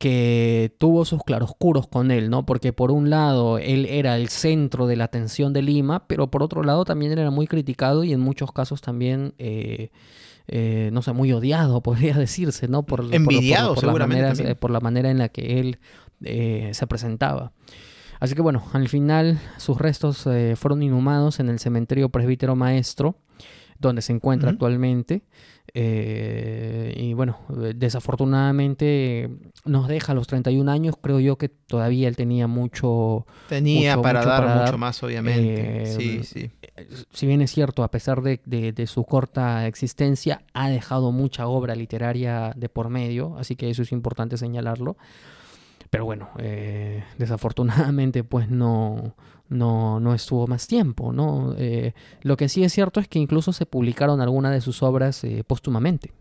que tuvo sus claroscuros con él, ¿no? Porque por un lado él era el centro de la atención de Lima, pero por otro lado también era muy criticado y en muchos casos también, eh, eh, no sé, muy odiado, podría decirse, ¿no? Por, Envidiado, por, la manera, por la manera en la que él eh, se presentaba. Así que bueno, al final sus restos fueron inhumados en el cementerio presbítero maestro, donde se encuentra actualmente. Eh, y bueno, desafortunadamente nos deja a los 31 años. Creo yo que todavía él tenía mucho. Tenía para, dar mucho más, obviamente. Eh, sí, sí. Si bien es cierto, a pesar de, su corta existencia, ha dejado mucha obra literaria de por medio, así que eso es importante señalarlo. Pero bueno, eh, desafortunadamente, pues no, no, no estuvo más tiempo, ¿no? Eh, lo que sí es cierto es que incluso se publicaron algunas de sus obras eh, póstumamente.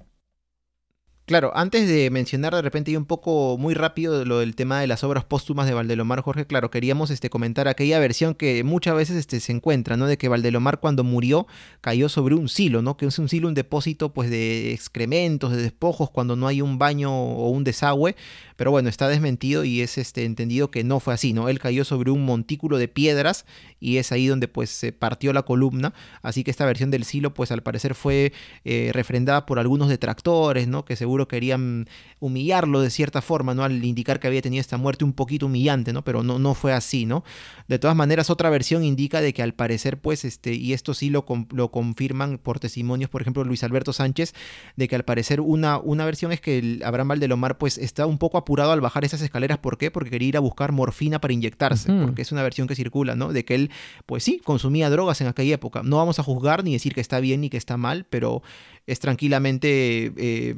Claro, antes de mencionar de repente y un poco muy rápido lo del tema de las obras póstumas de Valdelomar, Jorge, claro, queríamos este, comentar aquella versión que muchas veces este, se encuentra, ¿no? De que Valdelomar cuando murió cayó sobre un silo, ¿no? Que es un silo, un depósito pues de excrementos, de despojos, cuando no hay un baño o un desagüe, pero bueno, está desmentido y es este, entendido que no fue así, ¿no? Él cayó sobre un montículo de piedras y es ahí donde pues se partió la columna, así que esta versión del silo pues al parecer fue eh, refrendada por algunos detractores, ¿no? Que seguro querían humillarlo de cierta forma, ¿no? Al indicar que había tenido esta muerte un poquito humillante, ¿no? Pero no, no fue así, ¿no? De todas maneras, otra versión indica de que al parecer pues este, y esto sí lo, lo confirman por testimonios, por ejemplo, Luis Alberto Sánchez, de que al parecer una, una versión es que el Abraham Valdelomar pues está un poco al bajar esas escaleras. ¿Por qué? Porque quería ir a buscar morfina para inyectarse, porque es una versión que circula, ¿no? De que él, pues sí, consumía drogas en aquella época. No vamos a juzgar ni decir que está bien ni que está mal, pero es tranquilamente... Eh,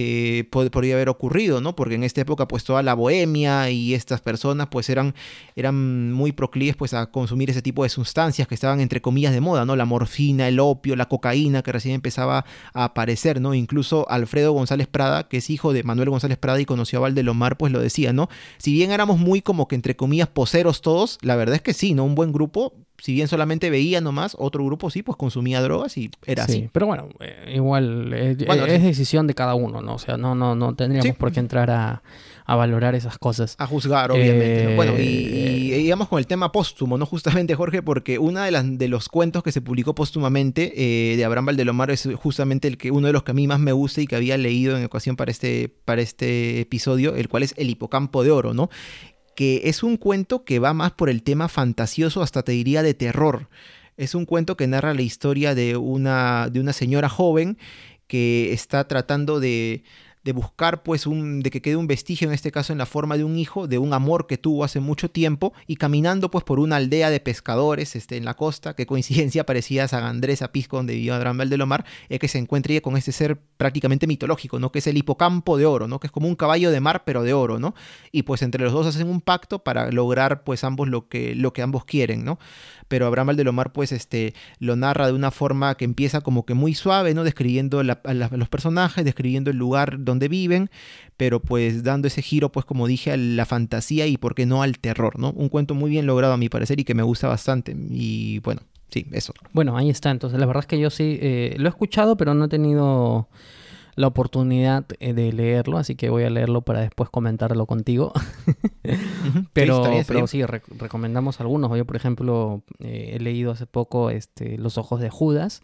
eh, podría haber ocurrido, ¿no? Porque en esta época pues toda la bohemia y estas personas pues eran, eran muy proclives pues a consumir ese tipo de sustancias que estaban entre comillas de moda, ¿no? La morfina, el opio, la cocaína que recién empezaba a aparecer, ¿no? Incluso Alfredo González Prada, que es hijo de Manuel González Prada y conoció a Valdelomar, pues lo decía, ¿no? Si bien éramos muy como que entre comillas poseros todos, la verdad es que sí, ¿no? Un buen grupo si bien solamente veía nomás, otro grupo sí, pues consumía drogas y era sí, así. Pero bueno, eh, igual eh, es decisión de cada uno, ¿no? O sea, no, no, no tendríamos por qué entrar a, valorar esas cosas. A juzgar, obviamente. Bueno, y, y, digamos con el tema póstumo, ¿no? Justamente, Jorge, porque uno de, las, de los cuentos que se publicó póstumamente eh, de Abraham Valdelomar es justamente el que, uno de los que a mí más me gusta y que había leído en ocasión para este, para este episodio, el cual es El Hipocampo de Oro, ¿no? Que es un cuento que va más por el tema fantasioso, hasta te diría de terror. Es un cuento que narra la historia de una, de una señora joven que está tratando de de buscar pues un, de que quede un vestigio en este caso en la forma de un hijo, de un amor que tuvo hace mucho tiempo y caminando pues por una aldea de pescadores este, en la costa, que coincidencia parecía a San Andrés, a Pisco, donde vivió Abraham Valdelomar, es que se encuentra con este ser prácticamente mitológico, ¿no? Que es el hipocampo de oro, ¿no? Que es como un caballo de mar pero de oro, ¿no? Y pues entre los dos hacen un pacto para lograr pues ambos lo que, lo que ambos quieren, ¿no? Pero Abraham Valdelomar pues este, lo narra de una forma que empieza como que muy suave, ¿no? Describiendo los personajes, describiendo el lugar donde viven, pero pues dando ese giro pues como dije a la fantasía y por qué no al terror, ¿no? Un cuento muy bien logrado a mi parecer y que me gusta bastante y bueno, sí, eso. Bueno, ahí está, entonces la verdad es que yo sí eh, lo he escuchado, pero no he tenido la oportunidad eh, de leerlo, así que voy a leerlo para después comentarlo contigo. pero, sí, pero sí, recomendamos algunos. Yo, por ejemplo, eh, he leído hace poco este, Los Ojos de Judas.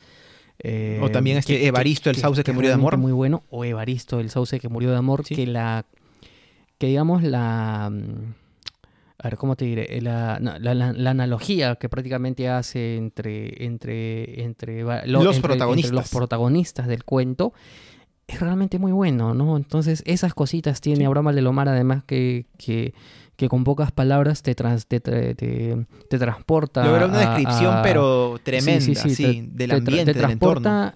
Eh, o también este Evaristo, el sauce que, murió de amor. Muy bueno. O Evaristo, el sauce que murió de amor. Que la. Que digamos la. Mm, a ver, ¿cómo te diré? La, la, analogía que prácticamente hace entre, entre, entre, los, protagonistas. los protagonistas del cuento es realmente muy bueno, ¿no? Entonces, esas cositas tiene Abraham Valdelomar, además que, que, que, con pocas palabras te, trans, te, te, te, transporta. Logra una descripción, pero tremenda, sí, sí, sí, del ambiente, te, transporta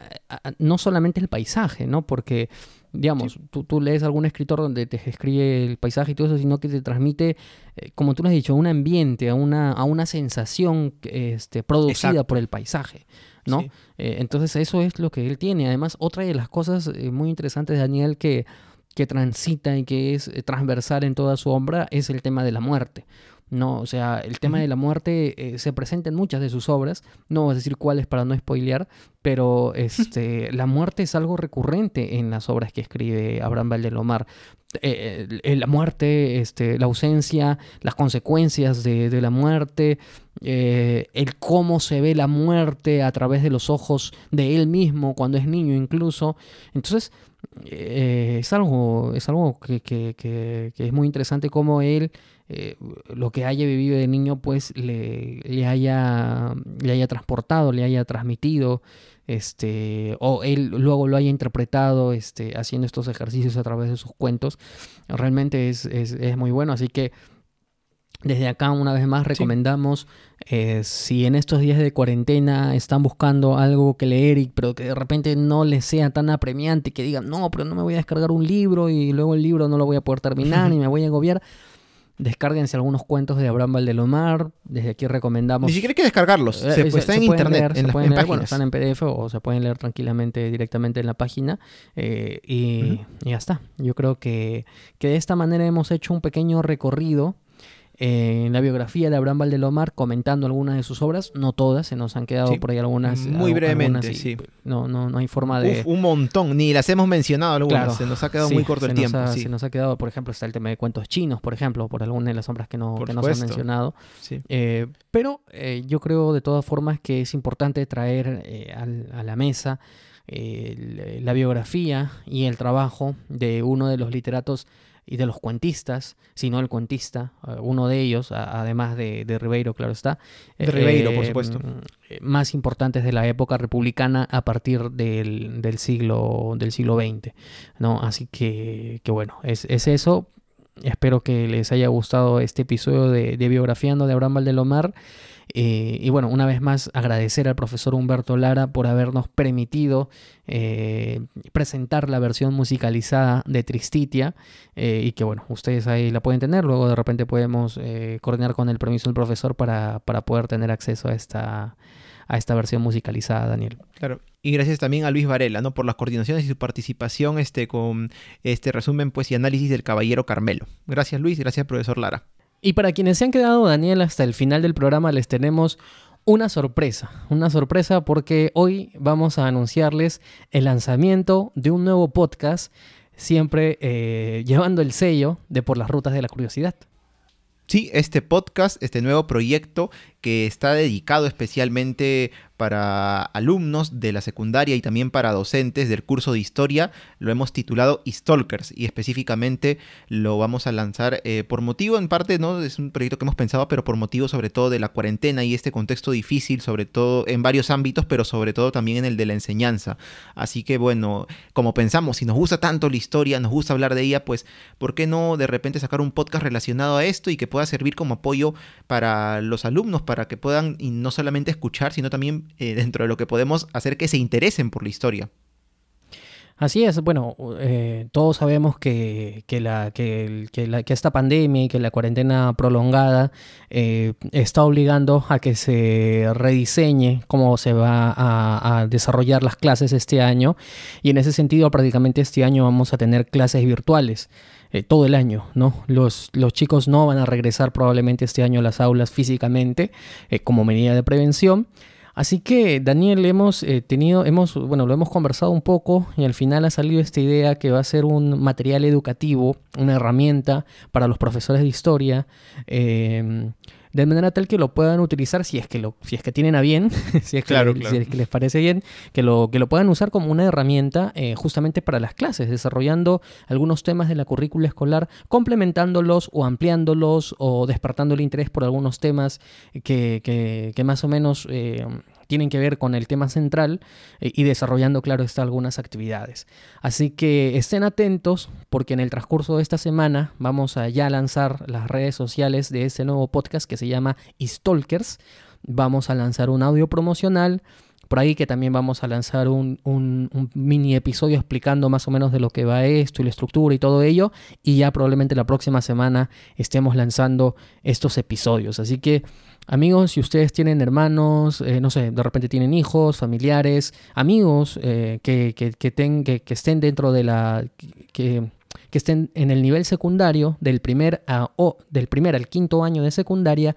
no solamente el paisaje, ¿no? Porque, digamos, tú, tú, lees algún escritor donde te escribe el paisaje y todo eso, sino que te transmite, eh, como tú lo has dicho, un ambiente, a una, a una sensación este, producida por el paisaje. ¿No? Eh, entonces eso es lo que él tiene. Además, otra de las cosas eh, muy interesantes de Daniel que, que transita y que es eh, transversal en toda su obra es el tema de la muerte. No, o sea, el tema de la muerte se presenta en muchas de sus obras, no voy a decir cuáles para no spoilear, pero este, la muerte es algo recurrente en las obras que escribe Abraham Valdelomar. la muerte, este, la ausencia, las consecuencias de, de la muerte, eh, el cómo se ve la muerte a través de los ojos de él mismo cuando es niño incluso. Entonces, eh, es algo, es algo que, es muy interesante cómo él, eh, lo que haya vivido de niño, pues le, le, haya, le haya transportado, le haya transmitido, este, o él luego lo haya interpretado este, haciendo estos ejercicios a través de sus cuentos. Realmente es, es, es muy bueno, así que desde acá, una vez más, recomendamos, eh, si en estos días de cuarentena están buscando algo que leer, pero que de repente no les sea tan apremiante, que digan, no, pero no me voy a descargar un libro y luego el libro no lo voy a poder terminar y me voy a agobiar. descárguense algunos cuentos de Abraham Valdelomar. Desde aquí recomendamos. Ni siquiera hay que descargarlos. Eh, se, pues, están en internet, en pueden leer, están en PDF o se pueden leer tranquilamente directamente en la página. Eh, y, y, ya está. Yo creo que, que de esta manera hemos hecho un pequeño recorrido en la biografía de Abraham Valdelomar comentando algunas de sus obras, no todas, se nos han quedado por ahí algunas. Muy brevemente, sí. No, no, no hay forma de. un montón, ni las hemos mencionado algunas, se nos ha quedado muy corto el tiempo. Se nos ha quedado, por ejemplo, está el tema de cuentos chinos, por ejemplo, por algunas de las obras que no, que no se han mencionado. Eh, pero eh, yo creo de todas formas que es importante traer eh, a la mesa la biografía y el trabajo de uno de los literatos y de los cuentistas, sino el cuentista, eh, uno de ellos, además de, de, Ribeiro, claro está. De Ribeiro, por eh, supuesto. Mm, más importantes de la época republicana a partir del, del siglo, del siglo XX. ¿no? Así que, que bueno, es, es, eso. Espero que les haya gustado este episodio de, de Biografiando de Abraham Valdelomar. Eh, y bueno, una vez más agradecer al profesor Humberto Lara por habernos permitido eh, presentar la versión musicalizada de Tristitia eh, y que bueno, ustedes ahí la pueden tener, luego de repente podemos coordinar con el permiso del profesor para, para poder tener acceso a esta, a esta versión musicalizada, Daniel. Claro. Y gracias también a Luis Varela, ¿no? Por las coordinaciones y su participación este, con este resumen pues, y análisis del Caballero Carmelo. Gracias Luis, gracias profesor Lara. Y para quienes se han quedado, Daniel, hasta el final del programa les tenemos una sorpresa. Una sorpresa porque hoy vamos a anunciarles el lanzamiento de un nuevo podcast, siempre eh, llevando el sello de Por las Rutas de la Curiosidad. Sí, este podcast, este nuevo proyecto que está dedicado especialmente para alumnos de la secundaria y también para docentes del curso de historia. Lo hemos titulado Stalkers y específicamente lo vamos a lanzar eh, por motivo, en parte, ¿no? Es un proyecto que hemos pensado, pero por motivo sobre todo de la cuarentena y este contexto difícil, sobre todo en varios ámbitos, pero sobre todo también en el de la enseñanza. Así que bueno, como pensamos, si nos gusta tanto la historia, nos gusta hablar de ella, pues ¿por qué no de repente sacar un podcast relacionado a esto y que pueda servir como apoyo para los alumnos, para que puedan no solamente escuchar, sino también eh, dentro de lo que podemos hacer que se interesen por la historia. Así es, bueno, eh, todos sabemos que, la, que, la, que, esta pandemia y que la cuarentena prolongada eh, está obligando a que se rediseñe cómo se va a, desarrollar las clases este año y en ese sentido prácticamente este año vamos a tener clases virtuales. Eh, todo el año, ¿no? Los, los, chicos no van a regresar probablemente este año a las aulas físicamente eh, como medida de prevención. Así que Daniel hemos eh, tenido, hemos, bueno, lo hemos conversado un poco y al final ha salido esta idea que va a ser un material educativo, una herramienta para los profesores de historia de manera tal que lo puedan utilizar si es que lo, si es que tienen a bien, si, es que, les parece bien, que lo, que lo puedan usar como una herramienta eh, justamente para las clases, desarrollando algunos temas de la currícula escolar, complementándolos o ampliándolos o despertando el interés por algunos temas que, que, más o menos eh, tienen que ver con el tema central eh, y desarrollando, claro está, algunas actividades. Así que estén atentos porque en el transcurso de esta semana vamos a ya lanzar las redes sociales de este nuevo podcast que se llama Stalkers. Vamos a lanzar un audio promocional por ahí que también vamos a lanzar un, un, mini episodio explicando más o menos de lo que va esto y la estructura y todo ello. Y ya probablemente la próxima semana estemos lanzando estos episodios. Así que Amigos, si ustedes tienen hermanos, eh, no sé, de repente tienen hijos, familiares, amigos eh, que, que, que, estén dentro de la... Que, que estén en el nivel secundario del primer, a, o del primer al quinto año de secundaria,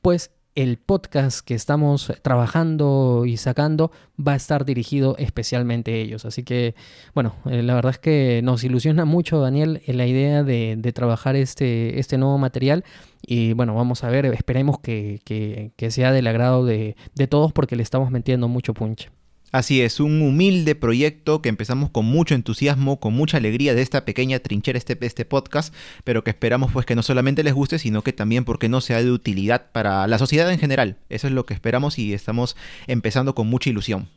pues el podcast que estamos trabajando y sacando va a estar dirigido especialmente a ellos. Así que, bueno, eh, la verdad es que nos ilusiona mucho, Daniel, la idea de, trabajar este, este nuevo material. Y bueno, vamos a ver, esperemos que, que, sea del agrado de, de todos porque le estamos metiendo mucho punch. Así es, un humilde proyecto que empezamos con mucho entusiasmo, con mucha alegría de esta pequeña trinchera, este, este podcast, pero que esperamos pues que no solamente les guste, sino que también porque no sea de utilidad para la sociedad en general. Eso es lo que esperamos y estamos empezando con mucha ilusión.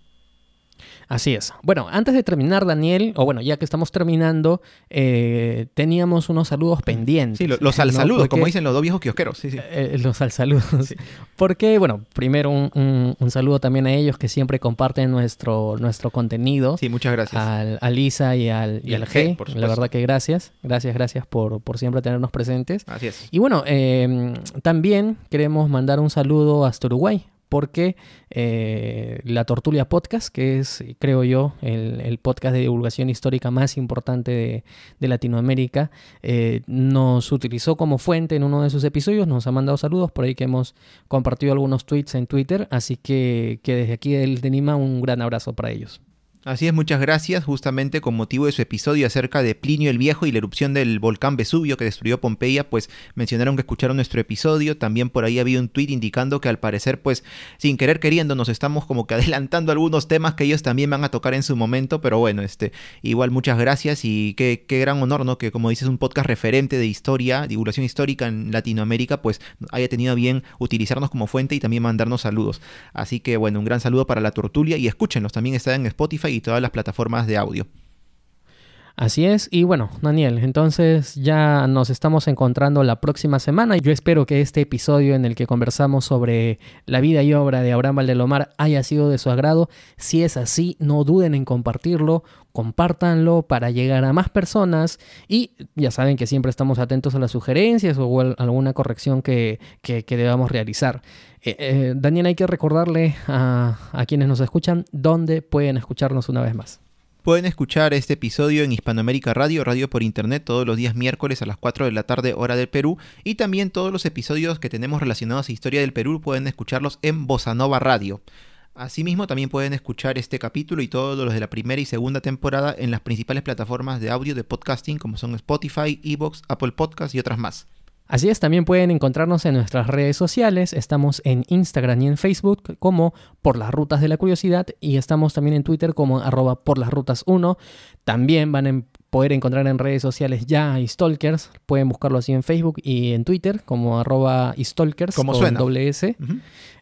Así es. Bueno, antes de terminar, Daniel, o bueno, ya que estamos terminando, eh, teníamos unos saludos pendientes. Sí, los, al saludos, como dicen los dos viejos kiosqueros. Sí, sí. Eh, los al saludos. Porque, bueno, primero un, saludo también a ellos que siempre comparten nuestro, nuestro contenido. Sí, muchas gracias. a Lisa y al, y, al G. La verdad que gracias. Gracias, gracias por, por siempre tenernos presentes. Así es. Y bueno, eh, también queremos mandar un saludo hasta Uruguay porque eh, la Tortulia Podcast, que es, creo yo, el, podcast de divulgación histórica más importante de, Latinoamérica, eh, nos utilizó como fuente en uno de sus episodios, nos ha mandado saludos, por ahí que hemos compartido algunos tweets en Twitter, así que, que desde aquí del de Nima un gran abrazo para ellos. Así es, muchas gracias. Justamente con motivo de su episodio acerca de Plinio el Viejo y la erupción del volcán Vesubio que destruyó Pompeya, pues mencionaron que escucharon nuestro episodio. También por ahí había un tweet indicando que al parecer, pues sin querer queriendo, nos estamos como que adelantando algunos temas que ellos también van a tocar en su momento. Pero bueno, este, igual muchas gracias y qué, qué gran honor, ¿no? Que como dices, un podcast referente de historia, divulgación histórica en Latinoamérica, pues haya tenido bien utilizarnos como fuente y también mandarnos saludos. Así que bueno, un gran saludo para la tortulia y escúchenlos. También están en Spotify y todas las plataformas de audio. Así es, y bueno, Daniel, entonces ya nos estamos encontrando la próxima semana. Yo espero que este episodio en el que conversamos sobre la vida y obra de Abraham Valdelomar haya sido de su agrado. Si es así, no duden en compartirlo, compártanlo para llegar a más personas y ya saben que siempre estamos atentos a las sugerencias o alguna corrección que, debamos realizar. Eh, eh, Daniel, hay que recordarle a quienes nos escuchan dónde pueden escucharnos una vez más. Pueden escuchar este episodio en Hispanoamérica Radio, radio por internet, todos los días miércoles a las 4 de la tarde, hora del Perú. Y también todos los episodios que tenemos relacionados a historia del Perú pueden escucharlos en Bossa Nova Radio. Asimismo, también pueden escuchar este capítulo y todos los de la primera y segunda temporada en las principales plataformas de audio de podcasting como son Spotify, Evox, Apple Podcasts y otras más. Así es, también pueden encontrarnos en nuestras redes sociales. Estamos en Instagram y en Facebook como Por las Rutas de la Curiosidad y estamos también en Twitter como arroba por las rutas 1. También van a poder encontrar en redes sociales ya a Stalkers. Pueden buscarlo así en Facebook y en Twitter como arroba Stalkers con doble S.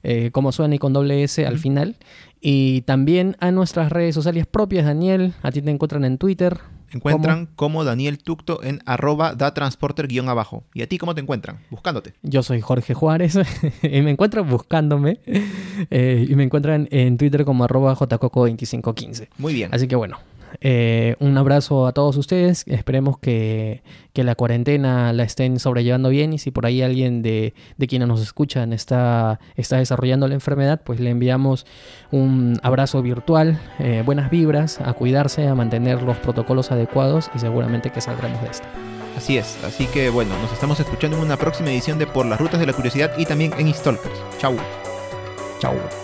Eh, como suena y con doble S al final. Y también a nuestras redes sociales propias, Daniel. A ti te encuentran en Twitter encuentran como Daniel Tucto en arroba da transporter guion abajo. ¿Y a ti cómo te encuentran? Buscándote. Yo soy Jorge Juárez y me encuentran buscándome eh, y me encuentran en Twitter como arroba jcoco2515. Muy bien. Así que bueno, eh, un abrazo a todos ustedes. Esperemos que, la cuarentena la estén sobrellevando bien y si por ahí alguien de, quienes nos escuchan está, está desarrollando la enfermedad, pues le enviamos un abrazo virtual, eh, buenas vibras, a cuidarse, a mantener los protocolos adecuados y seguramente que saldremos de esta. Así es, así que bueno, nos estamos escuchando en una próxima edición de Por las Rutas de la Curiosidad y también en Stalkers. Chau. Chau.